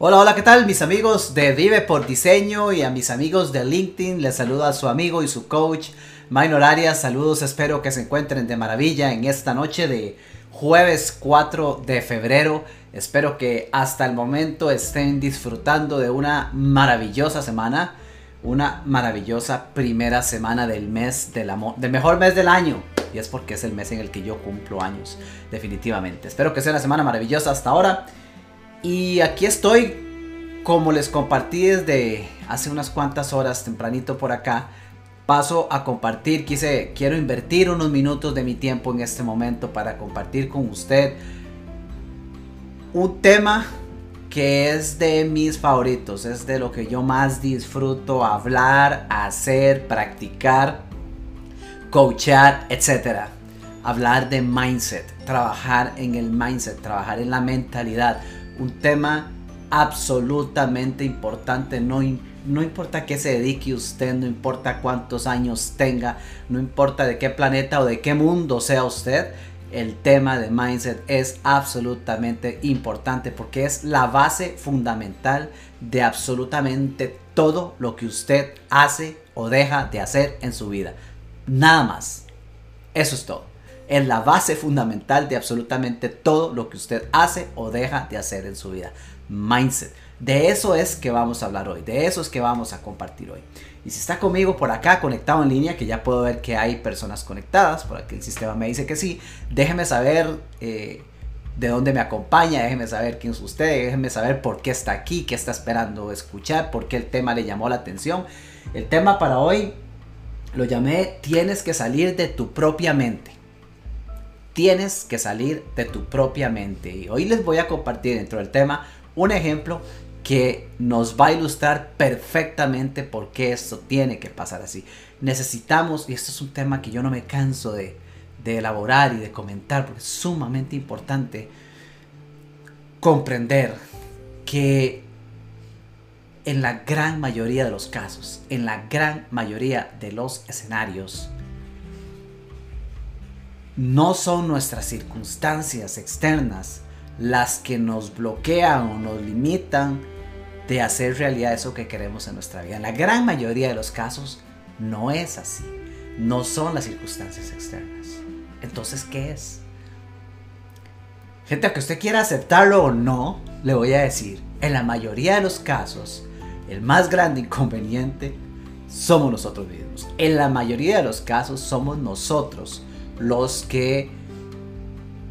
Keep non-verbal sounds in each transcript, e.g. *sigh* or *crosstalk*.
Hola, hola, ¿qué tal mis amigos de Vive por Diseño y a mis amigos de LinkedIn? Les saluda a su amigo y su coach, Minor Arias. Saludos, espero que se encuentren de maravilla en esta noche de jueves 4 de febrero. Espero que hasta el momento estén disfrutando de una maravillosa semana, una maravillosa primera semana del mes del amor, del mejor mes del año. Y es porque es el mes en el que yo cumplo años, definitivamente. Espero que sea una semana maravillosa hasta ahora. Y aquí estoy, como les compartí desde hace unas cuantas horas tempranito por acá, paso a compartir, quise, quiero invertir unos minutos de mi tiempo en este momento para compartir con usted un tema que es de mis favoritos, es de lo que yo más disfruto hablar, hacer, practicar, coachar, etc. Hablar de mindset, trabajar en el mindset, trabajar en la mentalidad un tema absolutamente importante. No, no importa qué se dedique usted, no importa cuántos años tenga, no importa de qué planeta o de qué mundo sea usted, el tema de mindset es absolutamente importante porque es la base fundamental de absolutamente todo lo que usted hace o deja de hacer en su vida. Nada más. Eso es todo es la base fundamental de absolutamente todo lo que usted hace o deja de hacer en su vida. Mindset. De eso es que vamos a hablar hoy, de eso es que vamos a compartir hoy. Y si está conmigo por acá conectado en línea, que ya puedo ver que hay personas conectadas, por aquí el sistema me dice que sí, déjeme saber eh, de dónde me acompaña, déjeme saber quién es usted, déjeme saber por qué está aquí, qué está esperando escuchar, por qué el tema le llamó la atención. El tema para hoy lo llamé Tienes que salir de tu propia mente tienes que salir de tu propia mente. Y hoy les voy a compartir dentro del tema un ejemplo que nos va a ilustrar perfectamente por qué esto tiene que pasar así. Necesitamos, y esto es un tema que yo no me canso de, elaborar y de comentar, porque es sumamente importante comprender que en la gran mayoría de los casos, en la gran mayoría de los escenarios, no son nuestras circunstancias externas las que nos bloquean o nos limitan de hacer realidad eso que queremos en nuestra vida. En la gran mayoría de los casos no es así. No son las circunstancias externas. Entonces, ¿qué es? Gente, que usted quiera aceptarlo o no, le voy a decir, en la mayoría de los casos, el más grande inconveniente somos nosotros mismos. En la mayoría de los casos somos nosotros los que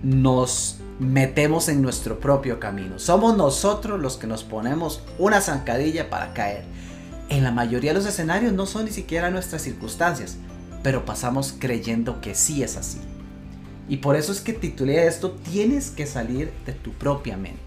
nos metemos en nuestro propio camino. Somos nosotros los que nos ponemos una zancadilla para caer. En la mayoría de los escenarios no son ni siquiera nuestras circunstancias, pero pasamos creyendo que sí es así. Y por eso es que titulé esto, tienes que salir de tu propia mente.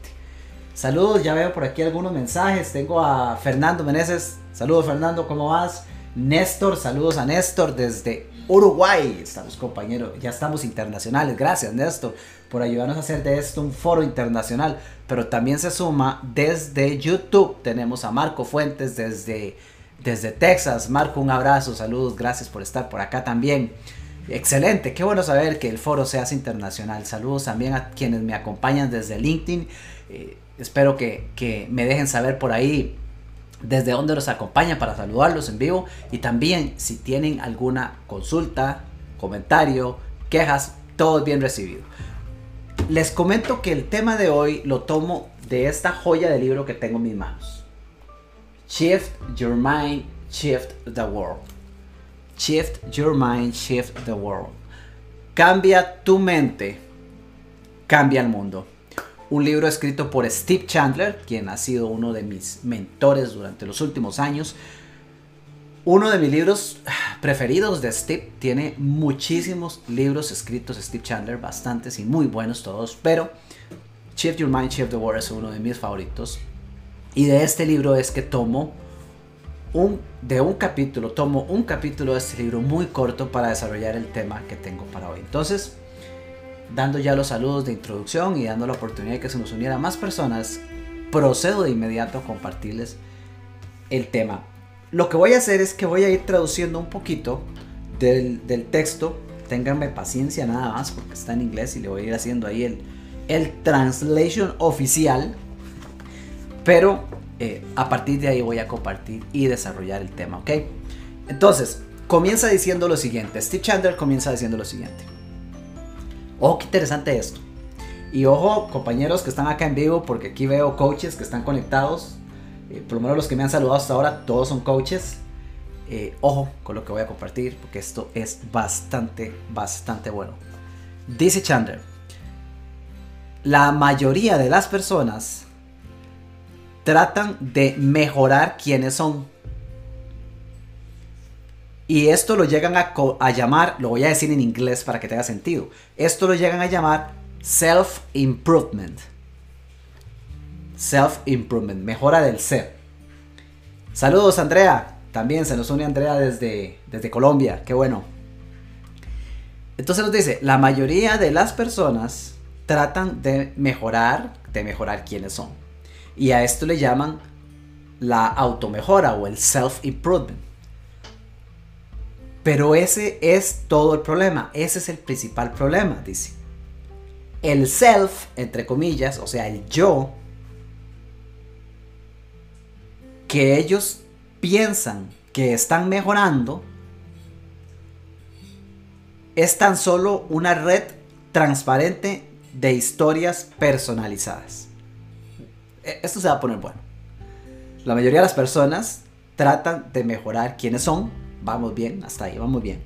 Saludos, ya veo por aquí algunos mensajes. Tengo a Fernando Meneses. Saludos Fernando, ¿cómo vas? Néstor, saludos a Néstor desde Uruguay. Estamos compañeros, ya estamos internacionales. Gracias Néstor por ayudarnos a hacer de esto un foro internacional. Pero también se suma desde YouTube. Tenemos a Marco Fuentes desde, desde Texas. Marco, un abrazo, saludos, gracias por estar por acá también. Excelente, qué bueno saber que el foro se hace internacional. Saludos también a quienes me acompañan desde LinkedIn. Eh, espero que, que me dejen saber por ahí desde donde los acompaña para saludarlos en vivo y también si tienen alguna consulta, comentario, quejas, todo es bien recibido. Les comento que el tema de hoy lo tomo de esta joya de libro que tengo en mis manos. Shift Your Mind, Shift the World. Shift Your Mind, Shift the World. Cambia tu mente, cambia el mundo un libro escrito por Steve Chandler, quien ha sido uno de mis mentores durante los últimos años. Uno de mis libros preferidos de Steve tiene muchísimos libros escritos Steve Chandler, bastantes y muy buenos todos, pero Shift Your Mind, Shift the World es uno de mis favoritos. Y de este libro es que tomo un, de un capítulo, tomo un capítulo de este libro muy corto para desarrollar el tema que tengo para hoy. Entonces, dando ya los saludos de introducción y dando la oportunidad de que se nos uniera más personas, procedo de inmediato a compartirles el tema. Lo que voy a hacer es que voy a ir traduciendo un poquito del, texto. Ténganme paciencia nada más porque está en inglés y le voy a ir haciendo ahí el, el translation oficial Pero eh, a partir de ahí voy a compartir y desarrollar el tema, ¿ok? Entonces, comienza diciendo lo siguiente. Steve Chandler comienza diciendo lo siguiente. Ojo, qué interesante esto. Y ojo, compañeros que están acá en vivo, porque aquí veo coaches que están conectados. Eh, por lo menos los que me han saludado hasta ahora, todos son coaches. Eh, ojo con lo que voy a compartir, porque esto es bastante, bastante bueno. Dice Chandler, la mayoría de las personas tratan de mejorar quienes son. Y esto lo llegan a, llamar, lo voy a decir en inglés para que tenga sentido. Esto lo llegan a llamar self-improvement. Self-improvement, mejora del ser. Saludos Andrea, también se nos une Andrea desde, desde Colombia, qué bueno. Entonces nos dice, la mayoría de las personas tratan de mejorar, de mejorar quienes son. Y a esto le llaman la automejora o el self-improvement. Pero ese es todo el problema, ese es el principal problema, dice. El self, entre comillas, o sea, el yo, que ellos piensan que están mejorando, es tan solo una red transparente de historias personalizadas. E, esto se va a poner bueno. La mayoría de las personas tratan de mejorar quiénes son. Vamos bien, hasta ahí, vamos bien.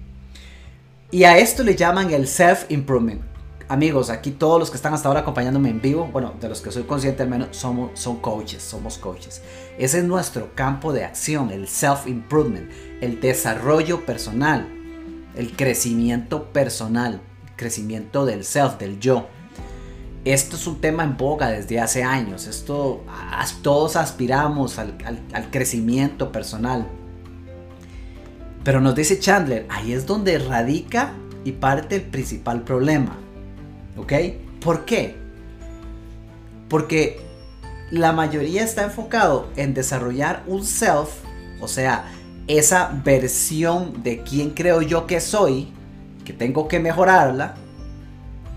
Y a esto le llaman el self-improvement. Amigos, aquí todos los que están hasta ahora acompañándome en vivo, bueno, de los que soy consciente al menos, somos, son coaches, somos coaches. Ese es nuestro campo de acción, el self-improvement, el desarrollo personal, el crecimiento personal, crecimiento del self, del yo. Esto es un tema en boga desde hace años. Esto todos aspiramos al, crecimiento personal. Pero nos dice Chandler, ahí es donde radica y parte el principal problema. ¿Ok? ¿Por qué? Porque la mayoría está enfocado en desarrollar un self, o sea, esa versión de quién creo yo que soy, que tengo que mejorarla,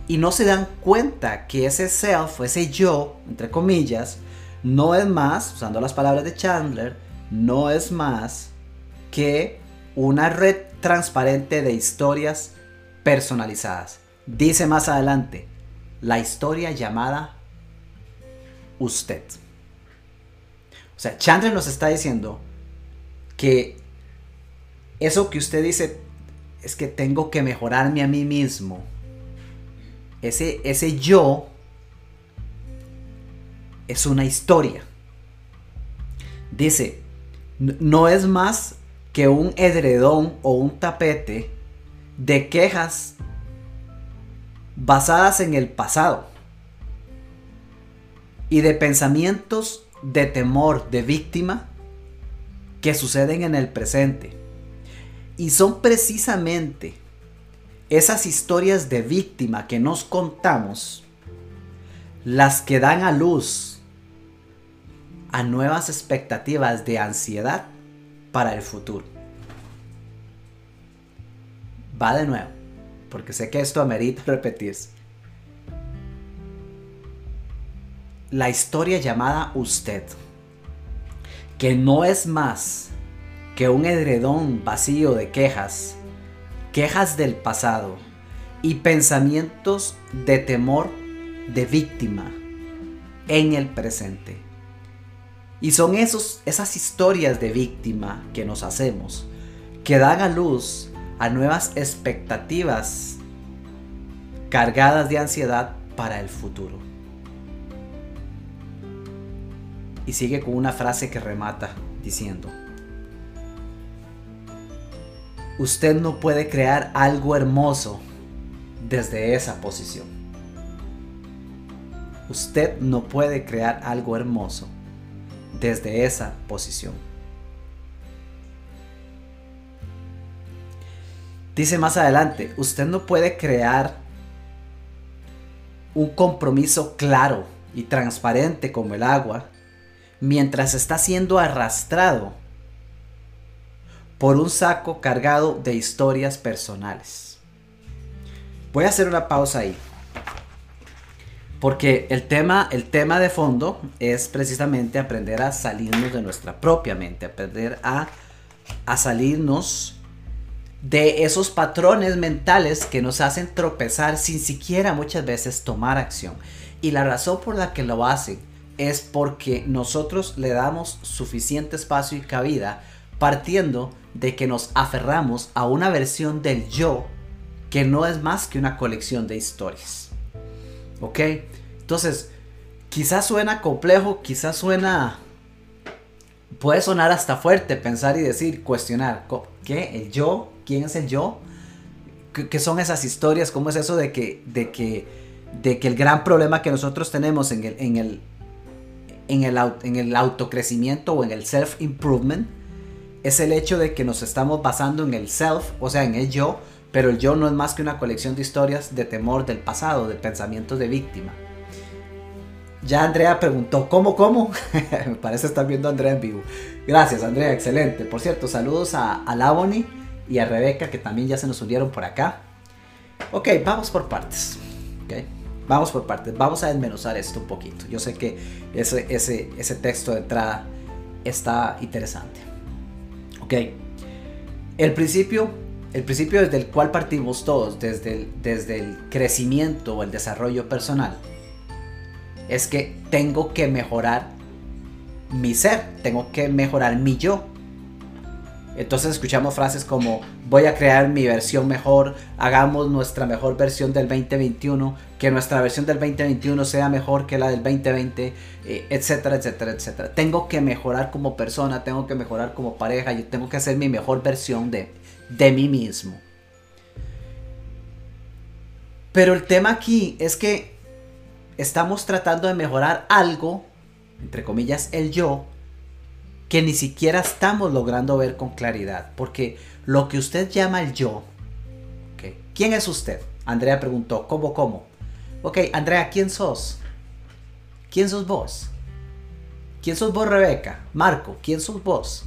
y no se dan cuenta que ese self, ese yo, entre comillas, no es más, usando las palabras de Chandler, no es más que una red transparente de historias personalizadas. Dice más adelante, la historia llamada usted. O sea, Chandler nos está diciendo que eso que usted dice es que tengo que mejorarme a mí mismo ese, ese yo es una historia. Dice, no es más que un edredón o un tapete de quejas basadas en el pasado y de pensamientos de temor, de víctima que suceden en el presente. Y son precisamente esas historias de víctima que nos contamos, las que dan a luz a nuevas expectativas de ansiedad para el futuro. Va de nuevo, porque sé que esto amerita *laughs* repetirse. La historia llamada usted, que no es más que un edredón vacío de quejas quejas del pasado y pensamientos de temor de víctima en el presente. Y son esos, esas historias de víctima que nos hacemos que dan a luz a nuevas expectativas cargadas de ansiedad para el futuro. Y sigue con una frase que remata diciendo, usted no puede crear algo hermoso desde esa posición. Usted no puede crear algo hermoso desde esa posición. Dice más adelante, usted no puede crear un compromiso claro y transparente como el agua mientras está siendo arrastrado por un saco cargado de historias personales. Voy a hacer una pausa ahí. Porque el tema, el tema de fondo es precisamente aprender a salirnos de nuestra propia mente, aprender a, a salirnos de esos patrones mentales que nos hacen tropezar sin siquiera muchas veces tomar acción. Y la razón por la que lo hacen es porque nosotros le damos suficiente espacio y cabida partiendo de que nos aferramos a una versión del yo que no es más que una colección de historias. ¿Ok? Entonces, quizás suena complejo, quizás suena... Puede sonar hasta fuerte pensar y decir, cuestionar, ¿qué? ¿El yo? ¿Quién es el yo? ¿Qué, son esas historias? ¿Cómo es eso de que, de que, de que el gran problema que nosotros tenemos en el, en el, en el, en el autocrecimiento o en el self-improvement es el hecho de que nos estamos basando en el self, o sea, en el yo, pero el yo no es más que una colección de historias de temor del pasado, de pensamientos de víctima. Ya Andrea preguntó, ¿cómo, cómo? *laughs* Me parece estar viendo a Andrea en vivo. Gracias, Andrea, excelente. Por cierto, saludos a, a Lavoni y a Rebeca, que también ya se nos unieron por acá. Ok, vamos por partes. Okay. Vamos por partes. Vamos a desmenuzar esto un poquito. Yo sé que ese, ese, ese texto de entrada está interesante. Ok. El principio, el principio desde el cual partimos todos, desde el, desde el crecimiento o el desarrollo personal, es que tengo que mejorar mi ser, tengo que mejorar mi yo, entonces escuchamos frases como voy a crear mi versión mejor, hagamos nuestra mejor versión del 2021, que nuestra versión del 2021 sea mejor que la del 2020, eh, etcétera, etcétera, etcétera. Tengo que mejorar como persona, tengo que mejorar como pareja, yo tengo que hacer mi mejor versión de, de mí mismo. Pero el tema aquí es que estamos tratando de mejorar algo, entre comillas, el yo, que ni siquiera estamos logrando ver con claridad. Porque lo que usted llama el yo, ¿quién es usted? Andrea preguntó, ¿cómo, cómo? Ok, Andrea, ¿quién sos? ¿Quién sos vos? ¿Quién sos vos, Rebeca? Marco, ¿quién sos vos?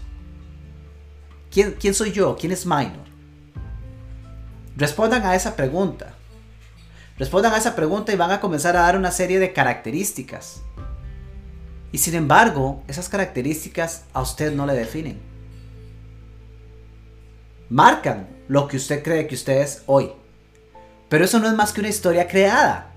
¿Quién, soy yo? ¿Quién es Minor? Respondan a esa pregunta. Respondan a esa pregunta y van a comenzar a dar una serie de características y sin embargo, esas características a usted no le definen. Marcan lo que usted cree que usted es hoy. Pero eso no es más que una historia creada.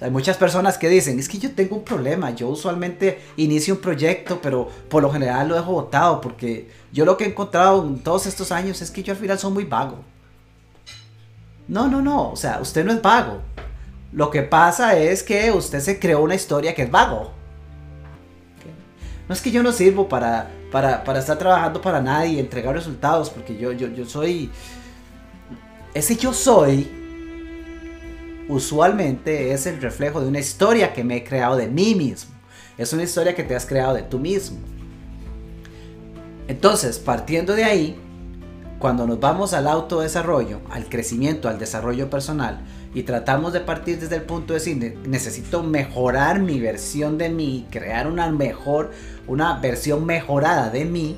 Hay muchas personas que dicen, es que yo tengo un problema, yo usualmente inicio un proyecto, pero por lo general lo dejo botado, porque yo lo que he encontrado en todos estos años es que yo al final soy muy vago. No, no, no, o sea, usted no es vago. Lo que pasa es que usted se creó una historia que es vago. No es que yo no sirvo para, para, estar trabajando para nadie y entregar resultados, porque yo, yo, yo soy... Ese yo soy usualmente es el reflejo de una historia que me he creado de mí mismo. Es una historia que te has creado de tú mismo. Entonces, partiendo de ahí, cuando nos vamos al autodesarrollo, al crecimiento, al desarrollo personal, y tratamos de partir desde el punto de decir, necesito mejorar mi versión de mí, crear una mejor, una versión mejorada de mí,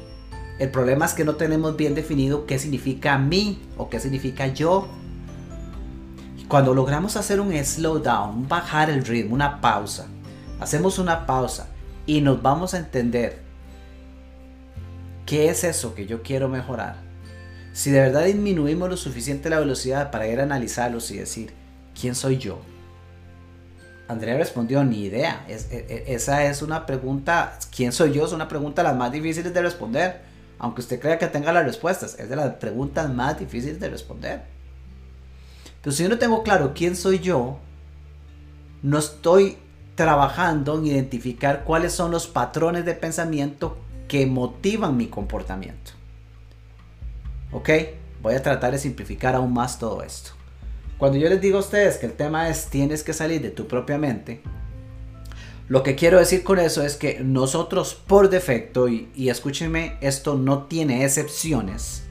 el problema es que no tenemos bien definido qué significa mí o qué significa yo. Cuando logramos hacer un slowdown, bajar el ritmo, una pausa, hacemos una pausa y nos vamos a entender qué es eso que yo quiero mejorar. Si de verdad disminuimos lo suficiente la velocidad para ir a analizarlos y decir, ¿quién soy yo? Andrea respondió, ni idea. E, e, esa es una pregunta, ¿quién soy yo? Es una pregunta de las más difíciles de responder. Aunque usted crea que tenga las respuestas, es de las preguntas más difíciles de responder. Si yo no tengo claro quién soy yo, no estoy trabajando en identificar cuáles son los patrones de pensamiento que motivan mi comportamiento. ¿Ok? Voy a tratar de simplificar aún más todo esto. Cuando yo les digo a ustedes que el tema es tienes que salir de tu propia mente, lo que quiero decir con eso es que nosotros por defecto, y, y escúchenme, esto no tiene excepciones,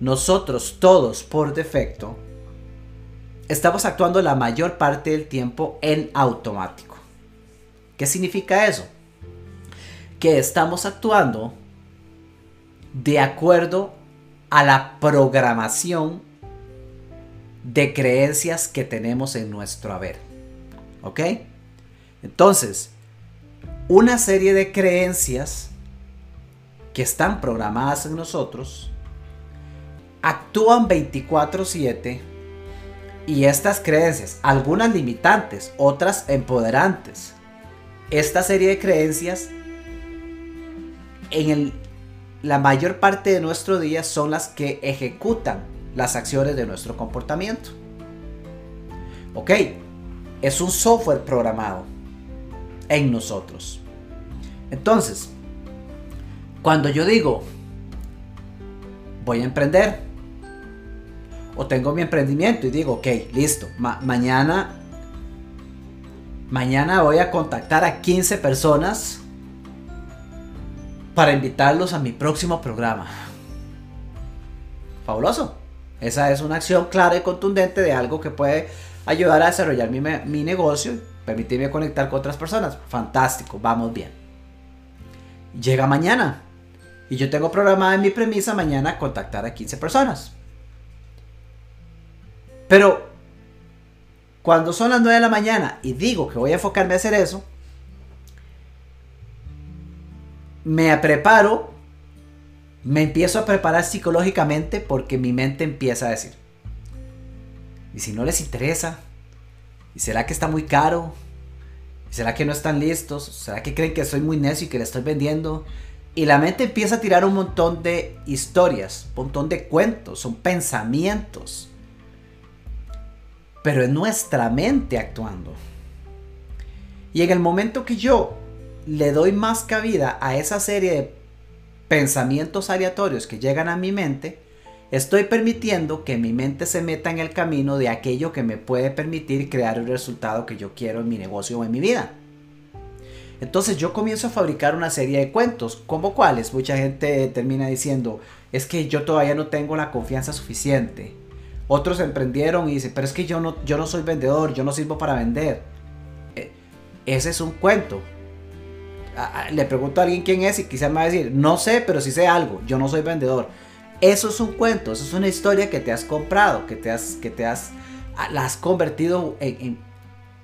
nosotros todos por defecto estamos actuando la mayor parte del tiempo en automático. ¿Qué significa eso? Que estamos actuando de acuerdo a la programación de creencias que tenemos en nuestro haber. ¿Ok? Entonces, una serie de creencias que están programadas en nosotros actúan 24/7 y estas creencias, algunas limitantes, otras empoderantes, esta serie de creencias en la mayor parte de nuestro día son las que ejecutan las acciones de nuestro comportamiento. Ok, es un software programado en nosotros. Entonces, cuando yo digo, voy a emprender, o tengo mi emprendimiento y digo, ok, listo, mañana, mañana voy a contactar a 15 personas para invitarlos a mi próximo programa. Fabuloso. Esa es una acción clara y contundente de algo que puede ayudar a desarrollar mi, mi negocio y permitirme conectar con otras personas. Fantástico, vamos bien. Llega mañana y yo tengo programada en mi premisa mañana contactar a 15 personas. Pero cuando son las 9 de la mañana y digo que voy a enfocarme a hacer eso, me preparo, me empiezo a preparar psicológicamente porque mi mente empieza a decir, ¿y si no les interesa? ¿Y será que está muy caro? ¿Y será que no están listos? ¿Será que creen que soy muy necio y que le estoy vendiendo? Y la mente empieza a tirar un montón de historias, un montón de cuentos, son pensamientos. Pero es nuestra mente actuando. Y en el momento que yo le doy más cabida a esa serie de pensamientos aleatorios que llegan a mi mente, estoy permitiendo que mi mente se meta en el camino de aquello que me puede permitir crear el resultado que yo quiero en mi negocio o en mi vida. Entonces yo comienzo a fabricar una serie de cuentos, como cuáles mucha gente termina diciendo, es que yo todavía no tengo la confianza suficiente. Otros emprendieron y dicen, pero es que yo no, yo no soy vendedor, yo no sirvo para vender. E, ese es un cuento le pregunto a alguien quién es y quizá me va a decir, no sé, pero sí sé algo, yo no soy vendedor. Eso es un cuento, eso es una historia que te has comprado, que te has, que te has, la has convertido en,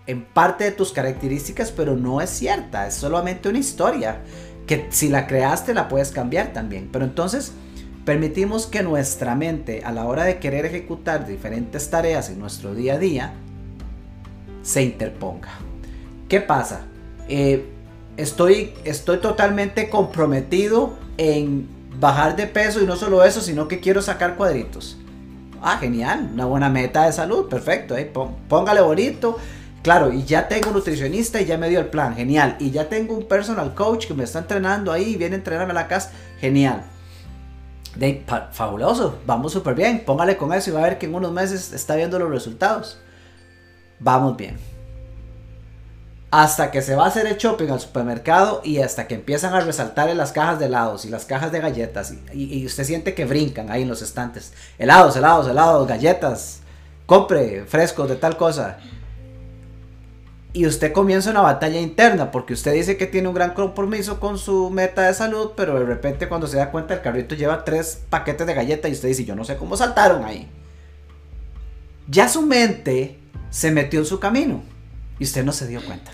en parte de tus características, pero no es cierta, es solamente una historia que si la creaste la puedes cambiar también. Pero entonces permitimos que nuestra mente a la hora de querer ejecutar diferentes tareas en nuestro día a día se interponga. ¿Qué pasa? Eh, estoy, estoy totalmente comprometido en bajar de peso y no solo eso, sino que quiero sacar cuadritos. Ah, genial, una buena meta de salud, perfecto, eh, póngale bonito. Claro, y ya tengo un nutricionista y ya me dio el plan, genial. Y ya tengo un personal coach que me está entrenando ahí y viene a entrenarme a la casa, genial. De, fabuloso, vamos súper bien, póngale con eso y va a ver que en unos meses está viendo los resultados. Vamos bien hasta que se va a hacer el shopping al supermercado y hasta que empiezan a resaltar en las cajas de helados y las cajas de galletas y, usted siente que brincan ahí en los estantes. Helados, helados, helados, galletas, compre frescos de tal cosa. Y usted comienza una batalla interna porque usted dice que tiene un gran compromiso con su meta de salud, pero de repente cuando se da cuenta el carrito lleva tres paquetes de galletas y usted dice, yo no sé cómo saltaron ahí. Ya su mente se metió en su camino y usted no se dio cuenta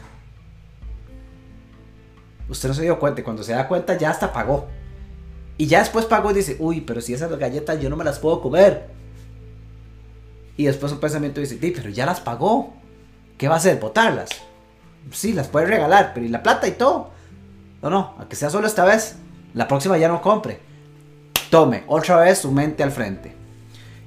usted no se dio cuenta y cuando se da cuenta ya hasta pagó. Y ya después pagó y dice, uy, pero si esas galletas yo no me las puedo comer. Y después un pensamiento dice, sí, pero ya las pagó. ¿Qué va a hacer? ¿Botarlas? Sí, las puede regalar, pero ¿y la plata y todo? No, no, aunque sea solo esta vez, la próxima ya no compre. Tome otra vez su mente al frente.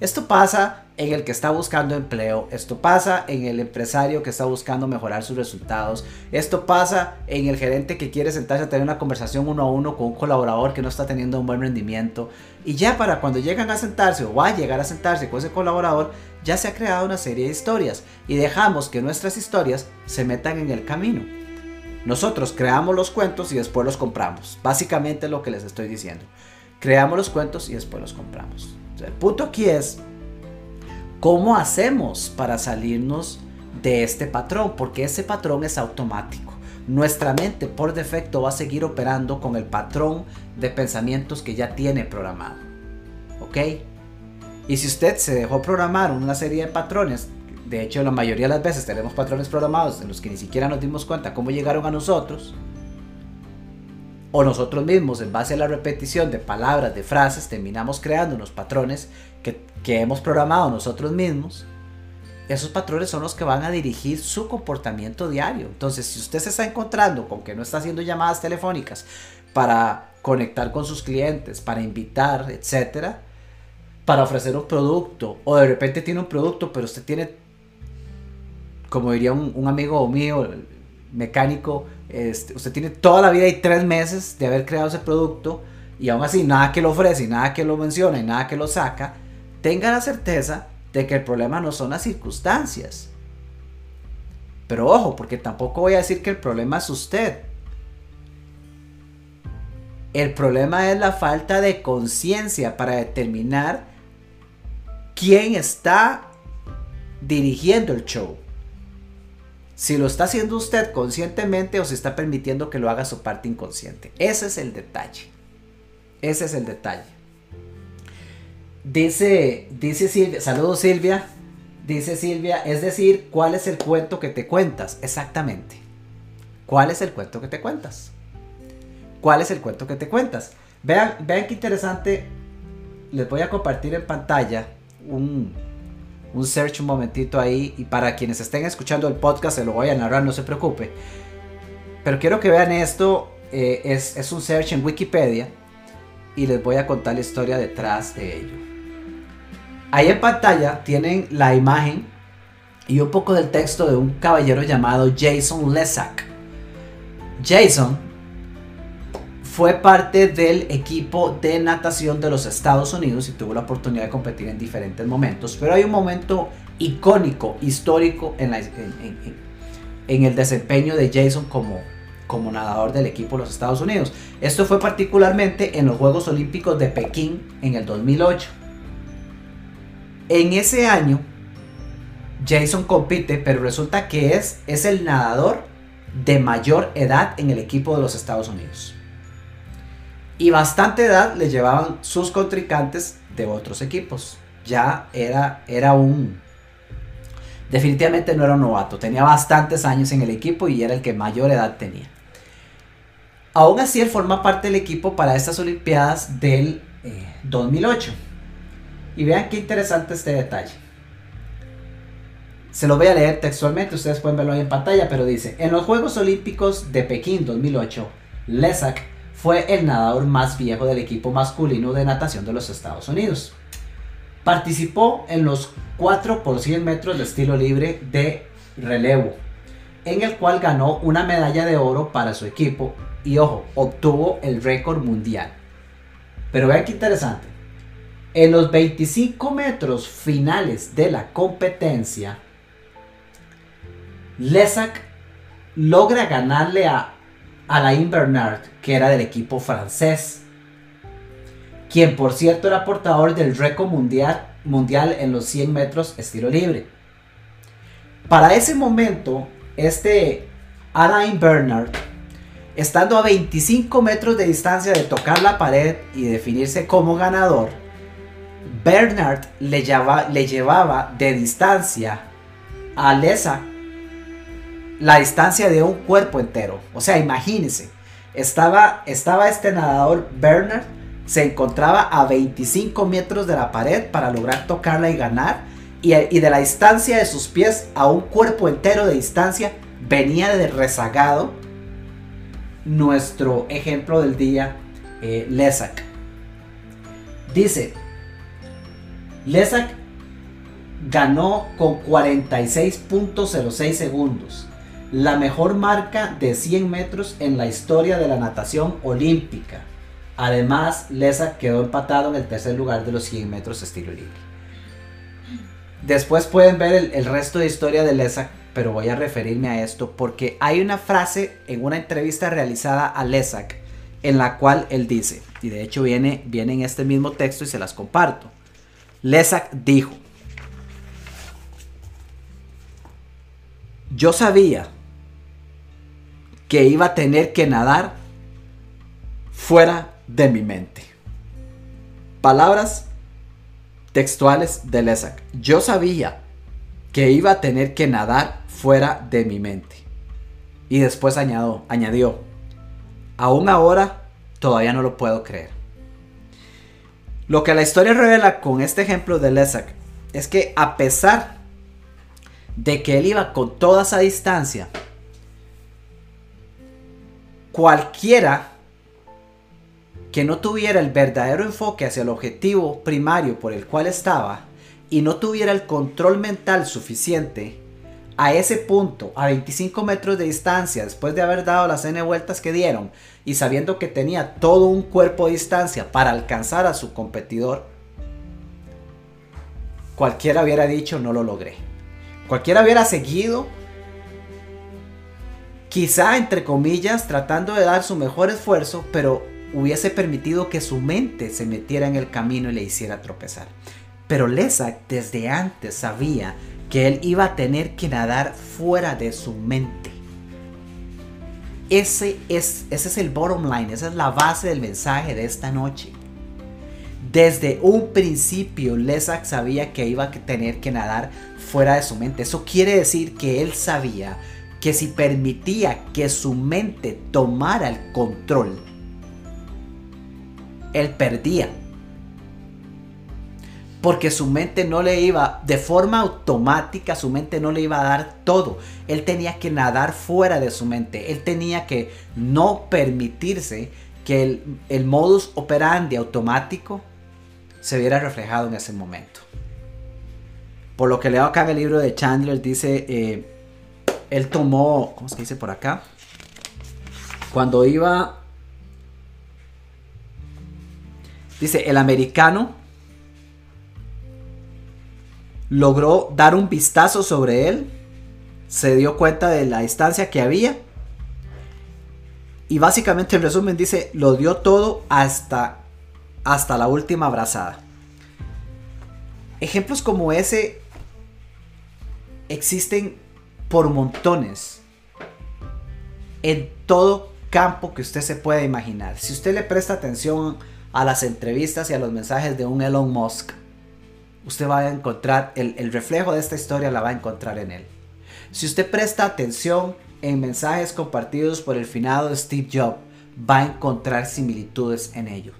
Esto pasa en el que está buscando empleo, esto pasa en el empresario que está buscando mejorar sus resultados, esto pasa en el gerente que quiere sentarse a tener una conversación uno a uno con un colaborador que no está teniendo un buen rendimiento y ya para cuando llegan a sentarse o va a llegar a sentarse con ese colaborador, ya se ha creado una serie de historias y dejamos que nuestras historias se metan en el camino. Nosotros creamos los cuentos y después los compramos. Básicamente lo que les estoy diciendo. Creamos los cuentos y después los compramos. El punto aquí es ¿Cómo hacemos para salirnos de este patrón? Porque ese patrón es automático. Nuestra mente por defecto va a seguir operando con el patrón de pensamientos que ya tiene programado. ¿Ok? Y si usted se dejó programar una serie de patrones de hecho la mayoría de las veces tenemos patrones programados en los que ni siquiera nos dimos cuenta cómo llegaron a nosotros, o nosotros mismos en base a la repetición de palabras, de frases, terminamos creando unos patrones que, que hemos programado nosotros mismos, esos patrones son los que van a dirigir su comportamiento diario. Entonces, si usted se está encontrando con que no está haciendo llamadas telefónicas para conectar con sus clientes, para invitar, etcétera, para ofrecer un producto, o de repente tiene un producto, pero usted tiene, como diría un, amigo mío, mecánico, este, usted tiene toda la vida y tres meses de haber creado ese producto y aún así nada que lo ofrece, y nada que lo menciona y nada que lo saca, tenga la certeza de que el problema no son las circunstancias. Pero ojo, porque tampoco voy a decir que el problema es usted. El problema es la falta de conciencia para determinar quién está dirigiendo el show. Si lo está haciendo usted conscientemente o si está permitiendo que lo haga su parte inconsciente. Ese es el detalle. Ese es el detalle. Dice, dice Silvia, saludos Silvia. Dice Silvia, es decir, ¿cuál es el cuento que te cuentas? Exactamente. ¿Cuál es el cuento que te cuentas? ¿Cuál es el cuento que te cuentas? Vean, vean qué interesante. Les voy a compartir en pantalla un, un search un momentito ahí. Y para quienes estén escuchando el podcast, se lo voy a narrar, no se preocupe. Pero quiero que vean esto. Eh, es, es un search en Wikipedia. Y les voy a contar la historia detrás de ello. Ahí en pantalla tienen la imagen y un poco del texto de un caballero llamado Jason Lesak. Jason fue parte del equipo de natación de los Estados Unidos y tuvo la oportunidad de competir en diferentes momentos. Pero hay un momento icónico, histórico en, el desempeño de Jason como, nadador del equipo de los Estados Unidos. Esto fue particularmente en los Juegos Olímpicos de Pekín en el 2008. En ese año, Jason compite, pero resulta que es el nadador de mayor edad en el equipo de los Estados Unidos y bastante edad le llevaban sus contrincantes de otros equipos. Ya era, era un... Definitivamente no era un novato, tenía bastantes años en el equipo y era el que mayor edad tenía. Aún así, él forma parte del equipo para estas Olimpiadas del 2008. Eh, y vean qué interesante este detalle. Se lo voy a leer textualmente, ustedes pueden verlo ahí en pantalla, pero dice, en los Juegos Olímpicos de Pekín 2008, Lesak fue el nadador más viejo del equipo masculino de natación de los Estados Unidos. Participó en los 4 por 100 metros de estilo libre de relevo, en el cual ganó una medalla de oro para su equipo y ojo, obtuvo el récord mundial. Pero vean qué interesante. En los 25 metros finales de la competencia, Lesak logra ganarle a Alain Bernard, que era del equipo francés, quien por cierto era portador del récord mundial, mundial en los 100 metros estilo libre. Para ese momento, este Alain Bernard, estando a 25 metros de distancia de tocar la pared y definirse como ganador, Bernard le, le llevaba de distancia a Lesa la distancia de un cuerpo entero. O sea, imagínense, estaba, estaba este nadador Bernard, se encontraba a 25 metros de la pared para lograr tocarla y ganar. Y, de la distancia de sus pies a un cuerpo entero de distancia venía de rezagado nuestro ejemplo del día, eh, Lesak. Dice, Lesak ganó con 46.06 segundos la mejor marca de 100 metros en la historia de la natación olímpica. Además, Lesa quedó empatado en el tercer lugar de los 100 metros estilo libre. Después pueden ver el, resto de historia de Lesa, pero voy a referirme a esto porque hay una frase en una entrevista realizada a Lesak en la cual él dice, y de hecho viene, viene en este mismo texto y se las comparto. Lesak dijo, yo sabía que iba a tener que nadar fuera de mi mente. Palabras textuales de Lesak. Yo sabía que iba a tener que nadar fuera de mi mente. Y después añadió, añadió aún ahora todavía no lo puedo creer. Lo que la historia revela con este ejemplo de Lesak es que a pesar de que él iba con toda esa distancia, cualquiera que no tuviera el verdadero enfoque hacia el objetivo primario por el cual estaba y no tuviera el control mental suficiente a ese punto, a 25 metros de distancia, después de haber dado las n vueltas que dieron y sabiendo que tenía todo un cuerpo de distancia para alcanzar a su competidor, cualquiera hubiera dicho no lo logré. Cualquiera hubiera seguido, quizá entre comillas, tratando de dar su mejor esfuerzo, pero hubiese permitido que su mente se metiera en el camino y le hiciera tropezar. Pero Lesak desde antes sabía que él iba a tener que nadar fuera de su mente. Ese es, ese es el bottom line, esa es la base del mensaje de esta noche. Desde un principio, Lesak sabía que iba a tener que nadar fuera de su mente. Eso quiere decir que él sabía que si permitía que su mente tomara el control, él perdía. Porque su mente no le iba, de forma automática, su mente no le iba a dar todo. Él tenía que nadar fuera de su mente. Él tenía que no permitirse que el, modus operandi automático se viera reflejado en ese momento. Por lo que leo acá en el libro de Chandler, dice, eh, él tomó, ¿cómo se dice por acá? Cuando iba Dice, el americano logró dar un vistazo sobre él, se dio cuenta de la distancia que había y básicamente en resumen dice, lo dio todo hasta, hasta la última abrazada. Ejemplos como ese existen por montones en todo campo que usted se pueda imaginar. Si usted le presta atención a las entrevistas y a los mensajes de un Elon Musk, usted va a encontrar el, reflejo de esta historia, la va a encontrar en él. Si usted presta atención en mensajes compartidos por el finado Steve Jobs, va a encontrar similitudes en ello.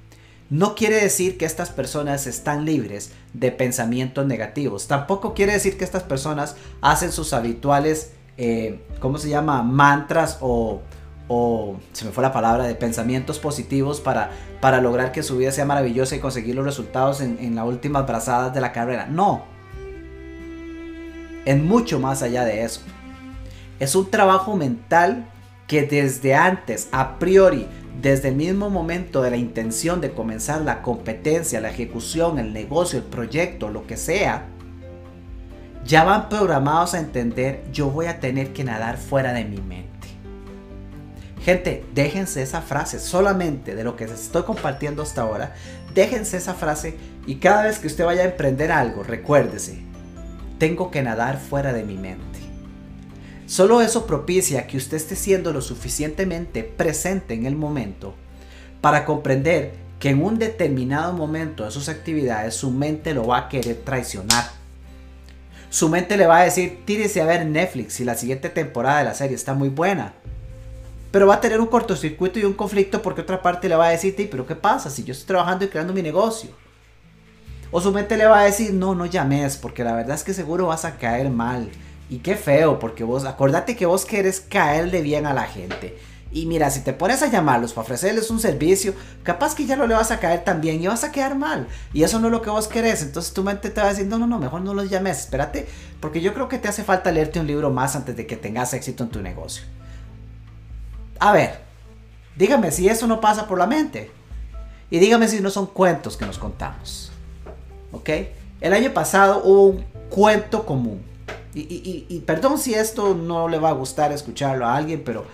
No quiere decir que estas personas están libres de pensamientos negativos. Tampoco quiere decir que estas personas hacen sus habituales, eh, ¿cómo se llama? Mantras o o se me fue la palabra, de pensamientos positivos para, para lograr que su vida sea maravillosa y conseguir los resultados en, en las últimas brazadas de la carrera. No. Es mucho más allá de eso. Es un trabajo mental que desde antes, a priori, desde el mismo momento de la intención de comenzar la competencia, la ejecución, el negocio, el proyecto, lo que sea, ya van programados a entender yo voy a tener que nadar fuera de mi mente. Gente, déjense esa frase solamente de lo que les estoy compartiendo hasta ahora. Déjense esa frase y cada vez que usted vaya a emprender algo, recuérdese, tengo que nadar fuera de mi mente. Solo eso propicia que usted esté siendo lo suficientemente presente en el momento para comprender que en un determinado momento de sus actividades su mente lo va a querer traicionar. Su mente le va a decir, tírese a ver Netflix si la siguiente temporada de la serie está muy buena pero va a tener un cortocircuito y un conflicto porque otra parte le va a decir, pero ¿qué pasa si yo estoy trabajando y creando mi negocio? O su mente le va a decir, no, no llames, porque la verdad es que seguro vas a caer mal. Y qué feo, porque vos, acordate que vos querés caerle bien a la gente. Y mira, si te pones a llamarlos para ofrecerles un servicio, capaz que ya no le vas a caer tan bien y vas a quedar mal. Y eso no es lo que vos querés. Entonces tu mente te va a decir, no, no, no, mejor no los llames, espérate, porque yo creo que te hace falta leerte un libro más antes de que tengas éxito en tu negocio. A ver, dígame si eso no pasa por la mente. Y dígame si no son cuentos que nos contamos. ¿Ok? El año pasado hubo un cuento común. Y, perdón si esto no le va a gustar escucharlo a alguien, pero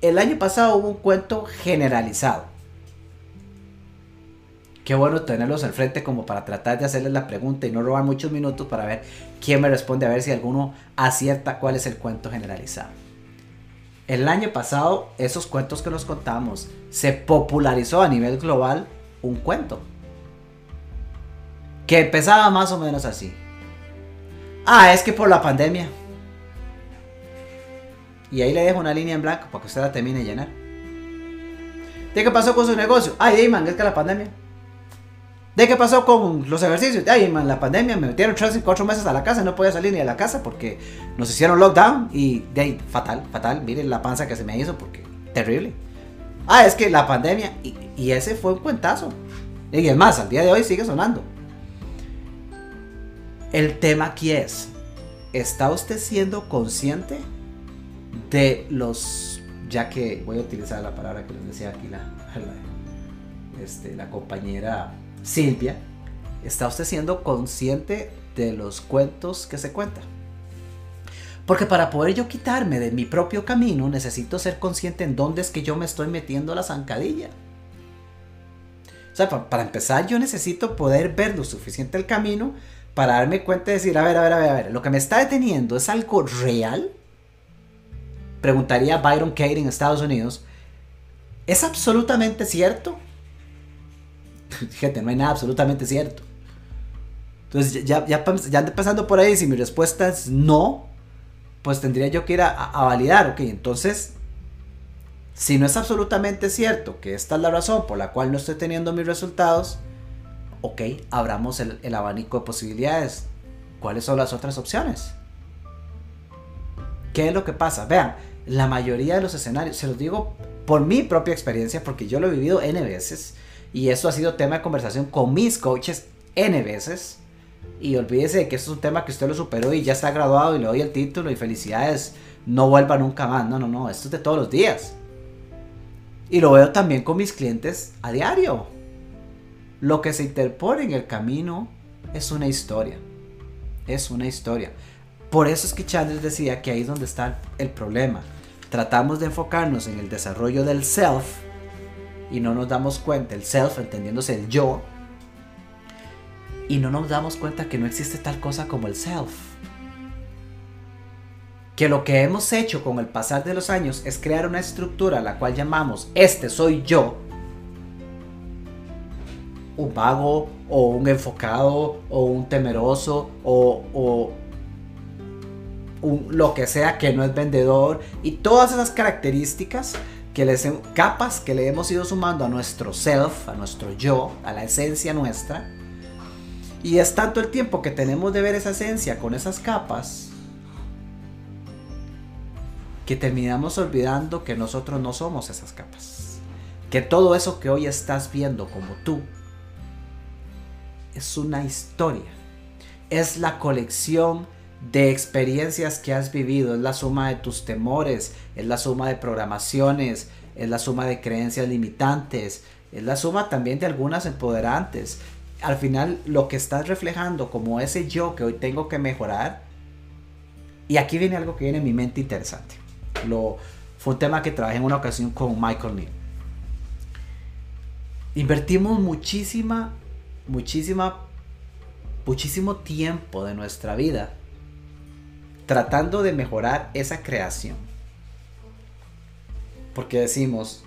el año pasado hubo un cuento generalizado. Qué bueno tenerlos al frente como para tratar de hacerles la pregunta y no robar muchos minutos para ver quién me responde, a ver si alguno acierta cuál es el cuento generalizado. El año pasado, esos cuentos que nos contamos, se popularizó a nivel global un cuento. Que empezaba más o menos así. Ah, es que por la pandemia. Y ahí le dejo una línea en blanco para que usted la termine de llenar. ¿De qué pasó con su negocio? Ay, man, es que la pandemia. ¿De qué pasó con los ejercicios? Ay, man, la pandemia me metieron 3 y 4 meses a la casa, no podía salir ni a la casa porque nos hicieron lockdown y de ahí, fatal, fatal. Miren la panza que se me hizo porque terrible. Ah, es que la pandemia y, y ese fue un cuentazo. Y es más, al día de hoy sigue sonando. El tema aquí es, ¿está usted siendo consciente de los, ya que voy a utilizar la palabra que les decía aquí la, la, este, la compañera Silvia, ¿está usted siendo consciente de los cuentos que se cuentan? Porque para poder yo quitarme de mi propio camino necesito ser consciente en dónde es que yo me estoy metiendo la zancadilla. O sea, para, para empezar yo necesito poder ver lo suficiente el camino para darme cuenta y decir, a ver, a ver, a ver, a ver, lo que me está deteniendo es algo real preguntaría Byron Katie en Estados Unidos, ¿es absolutamente cierto? *laughs* Gente, no hay nada absolutamente cierto. Entonces, ya, ya, ya por ahí, si mi respuesta es no, pues tendría yo que ir a, a, validar, ok, entonces, si no es absolutamente cierto que esta es la razón por la cual no estoy teniendo mis resultados, ok, abramos el, el abanico de posibilidades. ¿Cuáles son las otras opciones? ¿Qué es lo que pasa? Vean, la mayoría de los escenarios, se los digo por mi propia experiencia, porque yo lo he vivido N veces, y eso ha sido tema de conversación con mis coaches N veces. Y olvídese de que esto es un tema que usted lo superó y ya está graduado y le doy el título y felicidades, no vuelva nunca más. No, no, no, esto es de todos los días. Y lo veo también con mis clientes a diario. Lo que se interpone en el camino es una historia. Es una historia. Por eso es que Chandler decía que ahí es donde está el problema. Tratamos de enfocarnos en el desarrollo del self y no nos damos cuenta, el self entendiéndose el yo, y no nos damos cuenta que no existe tal cosa como el self. Que lo que hemos hecho con el pasar de los años es crear una estructura la cual llamamos este soy yo, un vago o un enfocado o un temeroso o, o lo que sea que no es vendedor y todas esas características que les capas que le hemos ido sumando a nuestro self, a nuestro yo, a la esencia nuestra. Y es tanto el tiempo que tenemos de ver esa esencia con esas capas que terminamos olvidando que nosotros no somos esas capas. Que todo eso que hoy estás viendo como tú es una historia. Es la colección de experiencias que has vivido, es la suma de tus temores, es la suma de programaciones, es la suma de creencias limitantes, es la suma también de algunas empoderantes. Al final lo que estás reflejando como ese yo que hoy tengo que mejorar, y aquí viene algo que viene en mi mente interesante. Lo, fue un tema que trabajé en una ocasión con Michael Neal. Invertimos muchísima, muchísima, muchísimo tiempo de nuestra vida tratando de mejorar esa creación. Porque decimos,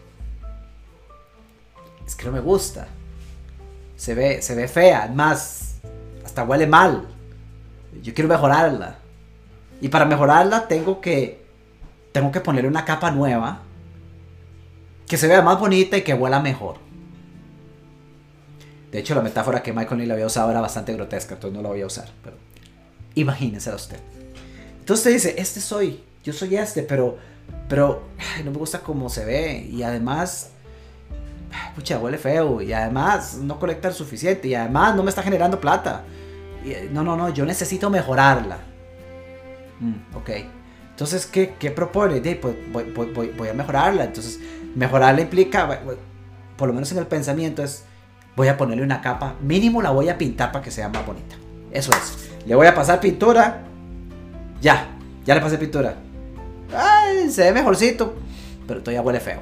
es que no me gusta. Se ve, se ve fea, más, hasta huele mal. Yo quiero mejorarla. Y para mejorarla tengo que, tengo que ponerle una capa nueva que se vea más bonita y que huela mejor. De hecho, la metáfora que Michael Neal había usado era bastante grotesca, entonces no la voy a usar. Pero imagínensela usted. Entonces te dice, este soy, yo soy este, pero, pero no me gusta cómo se ve. Y además, pucha, huele feo. Y además, no conecta suficiente. Y además, no me está generando plata. No, no, no, yo necesito mejorarla. Mm, ok. Entonces, ¿qué, qué propone? pues voy, voy, voy, a mejorarla. Entonces, mejorarla implica, por lo menos en el pensamiento, es voy a ponerle una capa. Mínimo la voy a pintar para que sea más bonita. Eso es. Le voy a pasar pintura ya, ya le pasé pintura. Ay, se ve mejorcito. Pero todavía huele feo.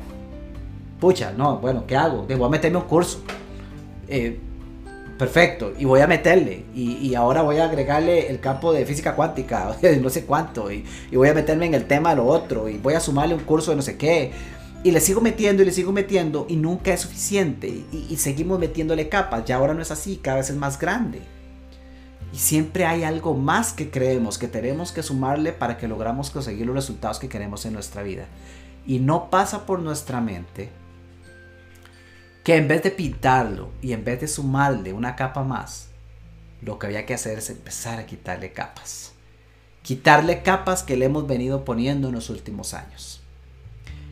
Pucha, no, bueno, ¿qué hago? Voy a meterme un curso. Eh, perfecto, y voy a meterle. Y, ahora voy a agregarle el campo de física cuántica, *laughs* no sé cuánto. Y, voy a meterme en el tema de lo otro. Y voy a sumarle un curso de no sé qué. Y le sigo metiendo y le sigo metiendo. Y nunca es suficiente. Y, y seguimos metiéndole capas. Ya ahora no es así, cada vez es más grande. Y siempre hay algo más que creemos, que tenemos que sumarle para que logramos conseguir los resultados que queremos en nuestra vida. Y no pasa por nuestra mente que en vez de pintarlo y en vez de sumarle una capa más, lo que había que hacer es empezar a quitarle capas. Quitarle capas que le hemos venido poniendo en los últimos años.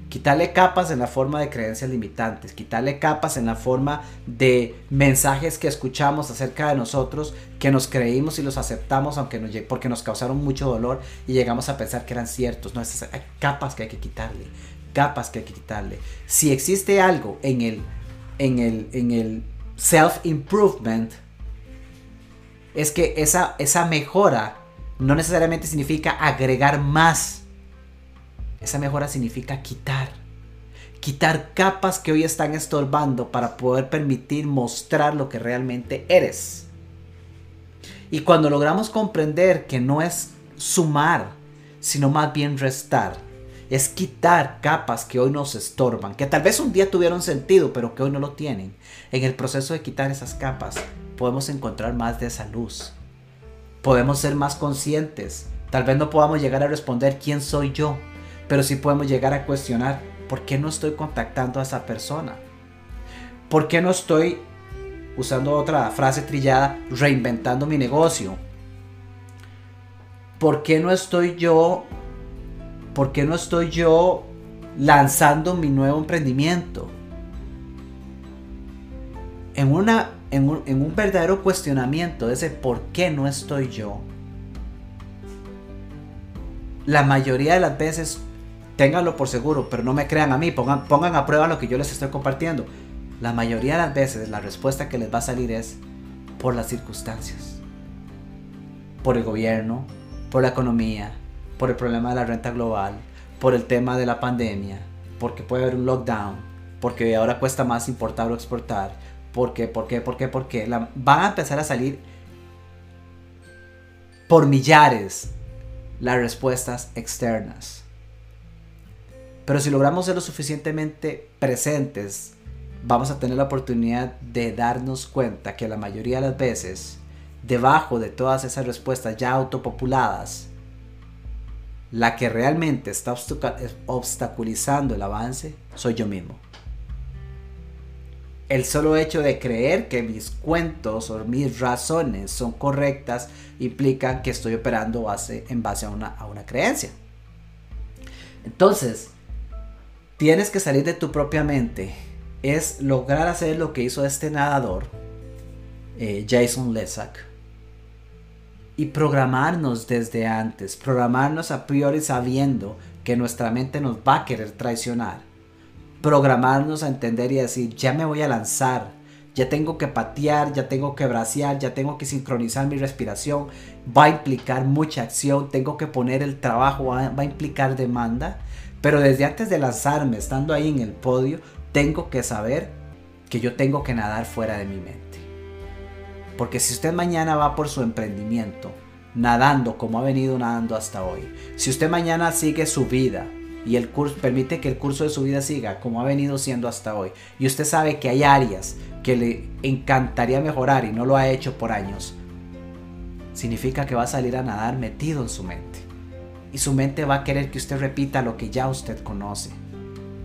Quitarle capas en la forma de creencias limitantes, quitarle capas en la forma de mensajes que escuchamos acerca de nosotros, que nos creímos y los aceptamos aunque nos, porque nos causaron mucho dolor y llegamos a pensar que eran ciertos. No, esas hay capas que hay que quitarle, capas que hay que quitarle. Si existe algo en el, en el, en el self-improvement, es que esa, esa mejora no necesariamente significa agregar más. Esa mejora significa quitar. Quitar capas que hoy están estorbando para poder permitir mostrar lo que realmente eres. Y cuando logramos comprender que no es sumar, sino más bien restar, es quitar capas que hoy nos estorban, que tal vez un día tuvieron sentido, pero que hoy no lo tienen. En el proceso de quitar esas capas, podemos encontrar más de esa luz. Podemos ser más conscientes. Tal vez no podamos llegar a responder quién soy yo, pero sí podemos llegar a cuestionar por qué no estoy contactando a esa persona. ¿Por qué no estoy, usando otra frase trillada, reinventando mi negocio? ¿Por qué no estoy yo, por qué no estoy yo lanzando mi nuevo emprendimiento? En una en un, verdadero cuestionamiento de ese por qué no estoy yo, la mayoría de las veces, ténganlo por seguro, pero no me crean a mí, pongan, pongan a prueba lo que yo les estoy compartiendo. La mayoría de las veces la respuesta que les va a salir es por las circunstancias, por el gobierno, por la economía, por el problema de la renta global, por el tema de la pandemia, porque puede haber un lockdown, porque ahora cuesta más importar o exportar, ¿Por qué? ¿Por qué? ¿Por qué? ¿Por qué? van a empezar a salir por millares las respuestas externas. Pero si logramos ser lo suficientemente presentes, vamos a tener la oportunidad de darnos cuenta que la mayoría de las veces, debajo de todas esas respuestas ya autopopuladas, la que realmente está obstaculizando el avance soy yo mismo el solo hecho de creer que mis cuentos o mis razones son correctas implica que estoy operando base, en base a una, a una creencia. Entonces, tienes que salir de tu propia mente. Es lograr hacer lo que hizo este nadador, eh, Jason Lesak. Y programarnos desde antes. Programarnos a priori sabiendo que nuestra mente nos va a querer traicionar programarnos a entender y decir, ya me voy a lanzar, ya tengo que patear, ya tengo que bracear, ya tengo que sincronizar mi respiración, va a implicar mucha acción, tengo que poner el trabajo, va, a implicar demanda, pero desde antes de lanzarme, estando ahí en el podio, tengo que saber que yo tengo que nadar fuera de mi mente. Porque si usted mañana va por su emprendimiento, nadando como ha venido nadando hasta hoy, si usted mañana sigue su vida, y el curso permite que el curso de su vida siga como ha venido siendo hasta hoy y usted sabe que hay áreas que le encantaría mejorar y no lo ha hecho por años, significa que va a salir a nadar metido en su mente. Y su mente va a querer que usted repita lo que ya usted conoce.